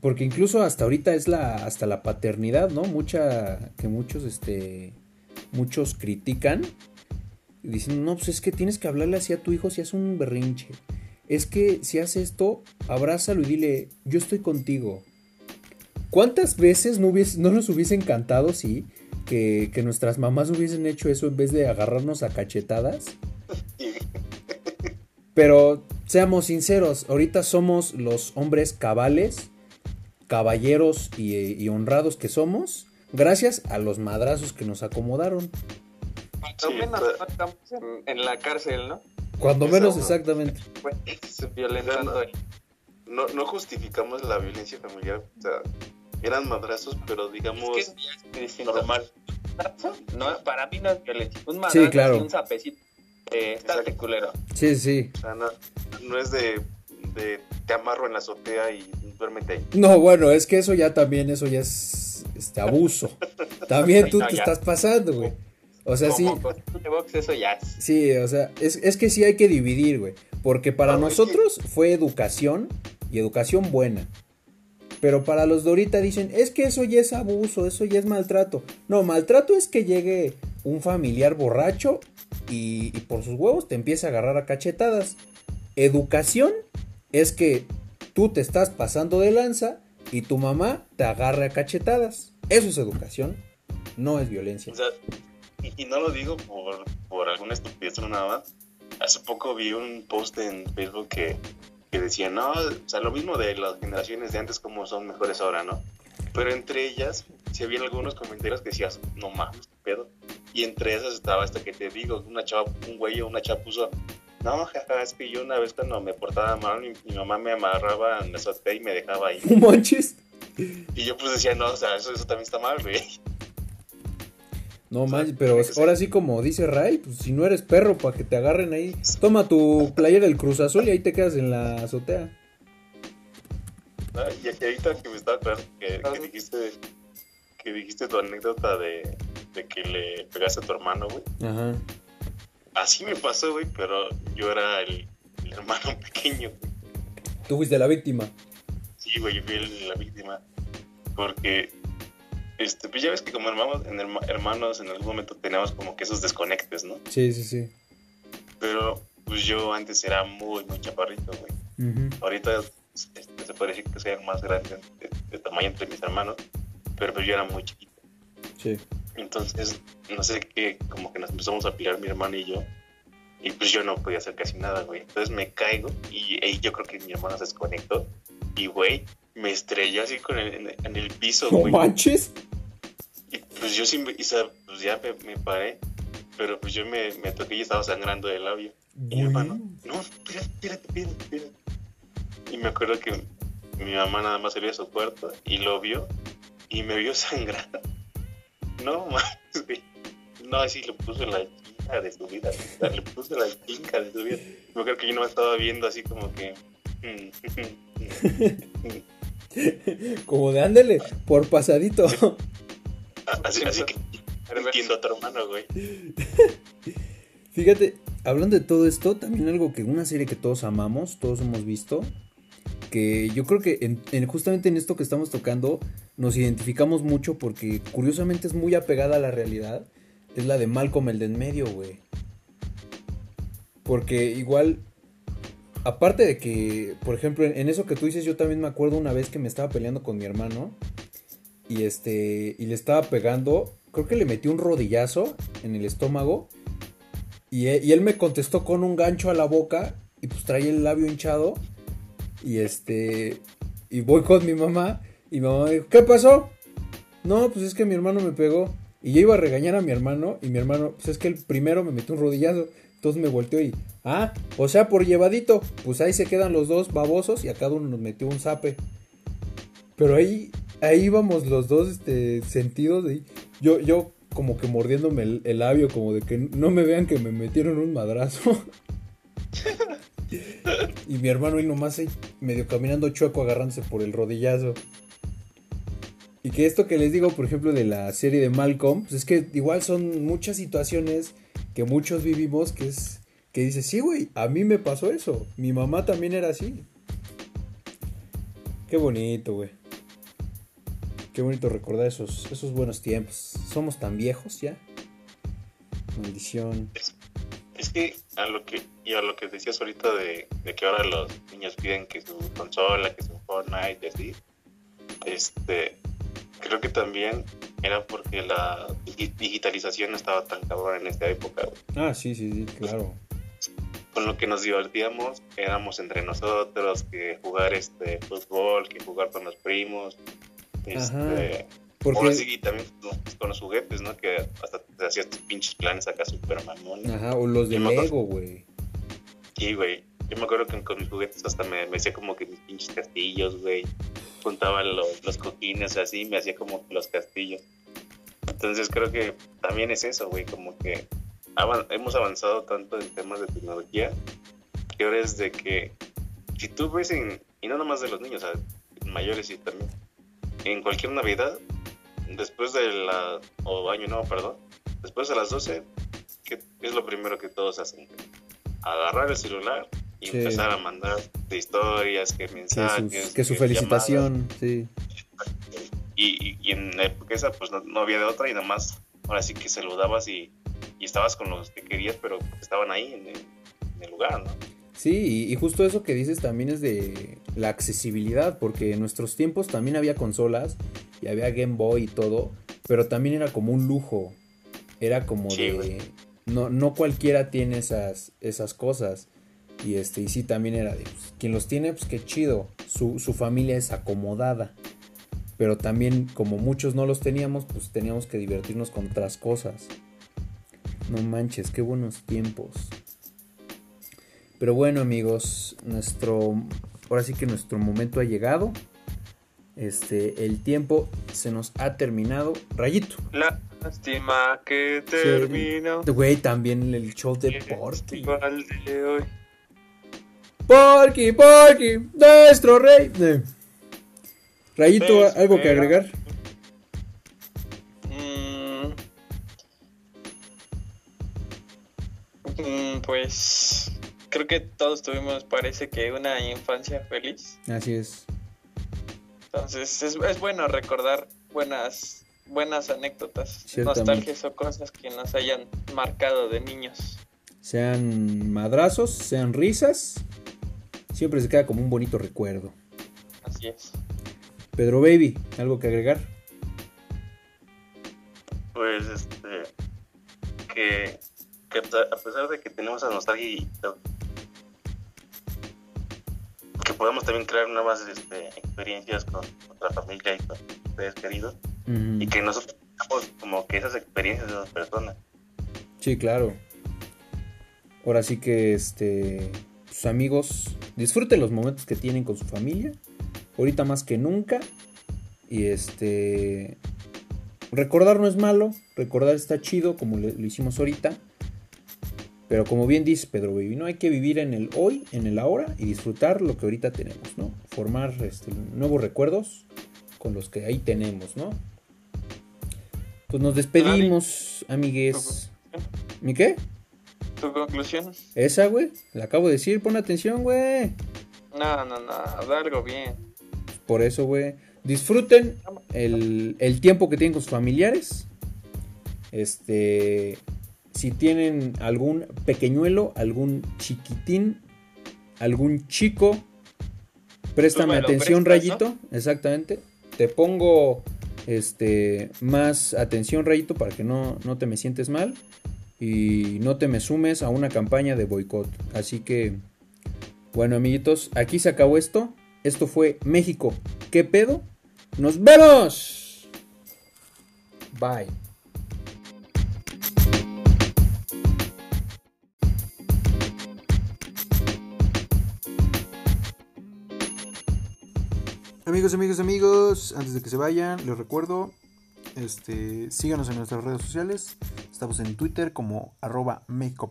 Porque incluso hasta ahorita es la hasta la paternidad, ¿no? Mucha que muchos este muchos critican diciendo, "No, pues es que tienes que hablarle así a tu hijo si hace un berrinche. Es que si hace esto, abrázalo y dile, "Yo estoy contigo." ¿Cuántas veces no, no nos hubiese encantado si que, nuestras mamás hubiesen hecho eso en vez de agarrarnos a cachetadas. Pero seamos sinceros, ahorita somos los hombres cabales, caballeros y, honrados que somos, gracias a los madrazos que nos acomodaron. Cuando menos estamos en, la cárcel, ¿no? Cuando menos, exactamente. violentando. No, no justificamos la violencia familiar. O sea, eran madrazos, pero digamos es normal. No, para mí no es violencia. Un madrazo sí, claro. un sapecito. Eh, está culero. Sí, sí. O sea, no, no es de, de, te amarro en la azotea y duérmete ahí. No, bueno, es que eso ya también, eso ya es este abuso. [LAUGHS] también tú te estás pasando, güey. O sea, sí. eso ya Sí, o sea, es, es que sí hay que dividir, güey. Porque para nosotros fue educación y educación buena. Pero para los de ahorita dicen, es que eso ya es abuso, eso ya es maltrato. No, maltrato es que llegue un familiar borracho y, por sus huevos te empiece a agarrar a cachetadas. Educación es que tú te estás pasando de lanza y tu mamá te agarre a cachetadas. Eso es educación, no es violencia. Y, no lo digo por, por alguna estupidez o nada. Hace poco vi un post en Facebook que que decían, no, o sea, lo mismo de las generaciones de antes como son mejores ahora, ¿no? Pero entre ellas, si había algunos comentarios que decías, no mames, pedo. Y entre esas estaba esta que te digo, una chava, un güey o una chava puso, no, jaja, es que yo una vez cuando me portaba mal, mi, mamá me amarraba en la y me dejaba ahí. [LAUGHS] manches? Y yo pues decía, no, o sea, eso, eso también está mal, güey. No manches, pero ahora sí como dice Ray, pues si no eres perro para que te agarren ahí, toma tu playera del Cruz Azul y ahí te quedas en la azotea. Ah, y ahorita que me estaba claro que, dijiste que dijiste tu anécdota de, que le pegaste a tu hermano, güey. Ajá. Así me pasó, güey, pero yo era el, hermano [LAUGHS] pequeño, güey. Tú fuiste la víctima. Sí, güey, yo fui la víctima. Porque este, pues ya ves que como hermanos en, hermanos en algún momento teníamos como que esos desconectes, ¿no? Sí, sí, sí. Pero pues yo antes era muy, muy chaparrito, güey. Ahorita este, se puede decir que soy el más grande de, tamaño entre mis hermanos, pero pues yo era muy chiquito. Sí. Entonces, no sé qué, como que nos empezamos a pirar mi hermano y yo. Y pues yo no podía hacer casi nada, güey. Entonces me caigo y, yo creo que mi hermano se desconectó. Y, güey, me estrelló así con el, en, el piso, güey. ¿No manches? Y pues yo sí, pues ya me, paré, pero pues yo me, me, toqué y estaba sangrando el labio. Y mi hermano, no, espérate, espérate, espérate, Y me acuerdo que mi mamá nada más salió de su cuarto y lo vio y me vio [LAUGHS] sangrar. No. [LAUGHS] No, así le puso la chinga de su vida. Le puso la chinga de su vida. Me acuerdo que yo no me estaba viendo así como que... [LAUGHS] como de ándele, por pasadito. Así, así que entiendo a tu hermano, güey. Fíjate, hablando de todo esto, también algo que una serie que todos amamos, todos hemos visto, que yo creo que en, justamente en esto que estamos tocando nos identificamos mucho porque curiosamente es muy apegada a la realidad, es la de Malcolm el de en medio, güey. Porque igual aparte de que, por ejemplo, en eso que tú dices, yo también me acuerdo una vez que me estaba peleando con mi hermano y este y le estaba pegando, creo que le metí un rodillazo en el estómago y, e- y él me contestó con un gancho a la boca y pues traía el labio hinchado y este y voy con mi mamá y mi mamá dijo, "¿Qué pasó?" No, pues es que mi hermano me pegó y yo iba a regañar a mi hermano y mi hermano, pues es que el primero me metió un rodillazo. Entonces me volteó y, ah, o sea, por llevadito, pues ahí se quedan los dos babosos y a cada uno nos metió un zape. Pero ahí, ahí íbamos los dos este, sentidos. Y yo, yo como que mordiéndome el, el labio, como de que no me vean que me metieron un madrazo. [LAUGHS] y mi hermano ahí nomás ahí, medio caminando chueco agarrándose por el rodillazo. Y que esto que les digo, por ejemplo, de la serie de Malcolm, pues es que igual son muchas situaciones que muchos vivimos que es que dices, sí, güey, a mí me pasó eso. Mi mamá también era así. Qué bonito, güey. Qué bonito recordar esos, esos buenos tiempos. Somos tan viejos ya. Maldición. Es que a lo que y a lo que decías ahorita de, de que ahora los niños piden que su consola, que su Fortnite y así, este, creo que también era porque la digi- digitalización no estaba tan cabrón en esta época. güey. Ah, sí, sí, sí, claro. Con lo que nos divertíamos éramos entre nosotros, que jugar este fútbol, que jugar con los primos, este, Porque, ahora sí también con los juguetes, ¿no? Que hasta te hacías tus pinches planes acá super mamones. ajá, o los de Lego, güey. Sí, güey. Yo me acuerdo que con mis juguetes hasta me, hacía como que mis pinches castillos, güey. Juntaba los, los cojines así, me hacía como los castillos. Entonces creo que también es eso, güey, como que hemos avanzado tanto en temas de tecnología que ahora es de que si tú ves en, y no nomás de los niños, o mayores y también, en cualquier Navidad, después de la, o año nuevo, perdón, después de las 12, ¿qué es lo primero que todos hacen? Agarrar el celular y Sí. empezar a mandar de historias, que Que, mensajes, sus- que su que felicitación, sí. Y, y- y en la época esa, pues no, no había de otra y nada más, ahora sí que saludabas y, y estabas con los que querías, pero estaban ahí en el, en el lugar, ¿no? Sí, y, justo eso que dices también es de la accesibilidad, porque en nuestros tiempos también había consolas y había Game Boy y todo, pero también era como un lujo. Era como Sí, de. No no cualquiera tiene esas esas cosas. Y este y sí también era de pues, quien los tiene pues qué chido. Su, su familia es acomodada. Pero también como muchos no los teníamos, pues teníamos que divertirnos con otras cosas. No manches, qué buenos tiempos. Pero bueno, amigos, nuestro ahora sí que nuestro momento ha llegado. Este, el tiempo se nos ha terminado. Rayito. Lástima que terminó. Güey, también el show de el Porky. de hoy. Porky, Porky, nuestro rey. Rayito, ¿algo que agregar? Mm. Mm, Pues creo que todos tuvimos, parece que una infancia feliz. Así es. Entonces es, es bueno recordar buenas buenas anécdotas, nostalgias o cosas que nos hayan marcado de niños. Sean madrazos, sean risas. Siempre se queda como un bonito recuerdo. Así es. Pedro Baby, ¿algo que agregar? Pues, este, que, que a pesar- de que tenemos esa nostalgia y que podemos también crear nuevas este, experiencias con nuestra familia y con ustedes queridos, y que nosotros tengamos como que esas experiencias de esas personas. Sí, claro. Ahora sí que, este, sus amigos, disfruten los momentos que tienen con su familia. Ahorita más que nunca. Y este, recordar no es malo. Recordar está chido, como lo hicimos ahorita. Pero como bien dice Pedro Baby, no hay que vivir en el hoy, en el ahora y disfrutar lo que ahorita tenemos, ¿no? Formar este, nuevos recuerdos con los que ahí tenemos, ¿no? Pues nos despedimos, amigues. ¿Mi qué? ¿Tu conclusión? Esa, güey. La acabo de decir, pon atención, güey. No, no, no, da algo bien. Por eso, güey. Disfruten el, el tiempo que tienen con sus familiares. Este. Si tienen algún pequeñuelo, algún chiquitín, algún chico, préstame atención, prestas, Rayito. Exactamente. Te pongo este más atención, Rayito, para que no, no te me sientes mal y no te me sumes a una campaña de boicot. Así que, bueno, amiguitos, aquí se acabó esto. Esto fue México. ¿Qué pedo? ¡Nos vemos! Bye. Amigos, amigos, amigos, antes de que se vayan, les recuerdo, este, síganos en nuestras redes sociales. Estamos en Twitter como arroba México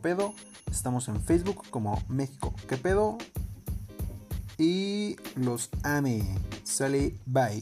Estamos en Facebook como México ¿Qué pedo? Y los ame. Sale, bye.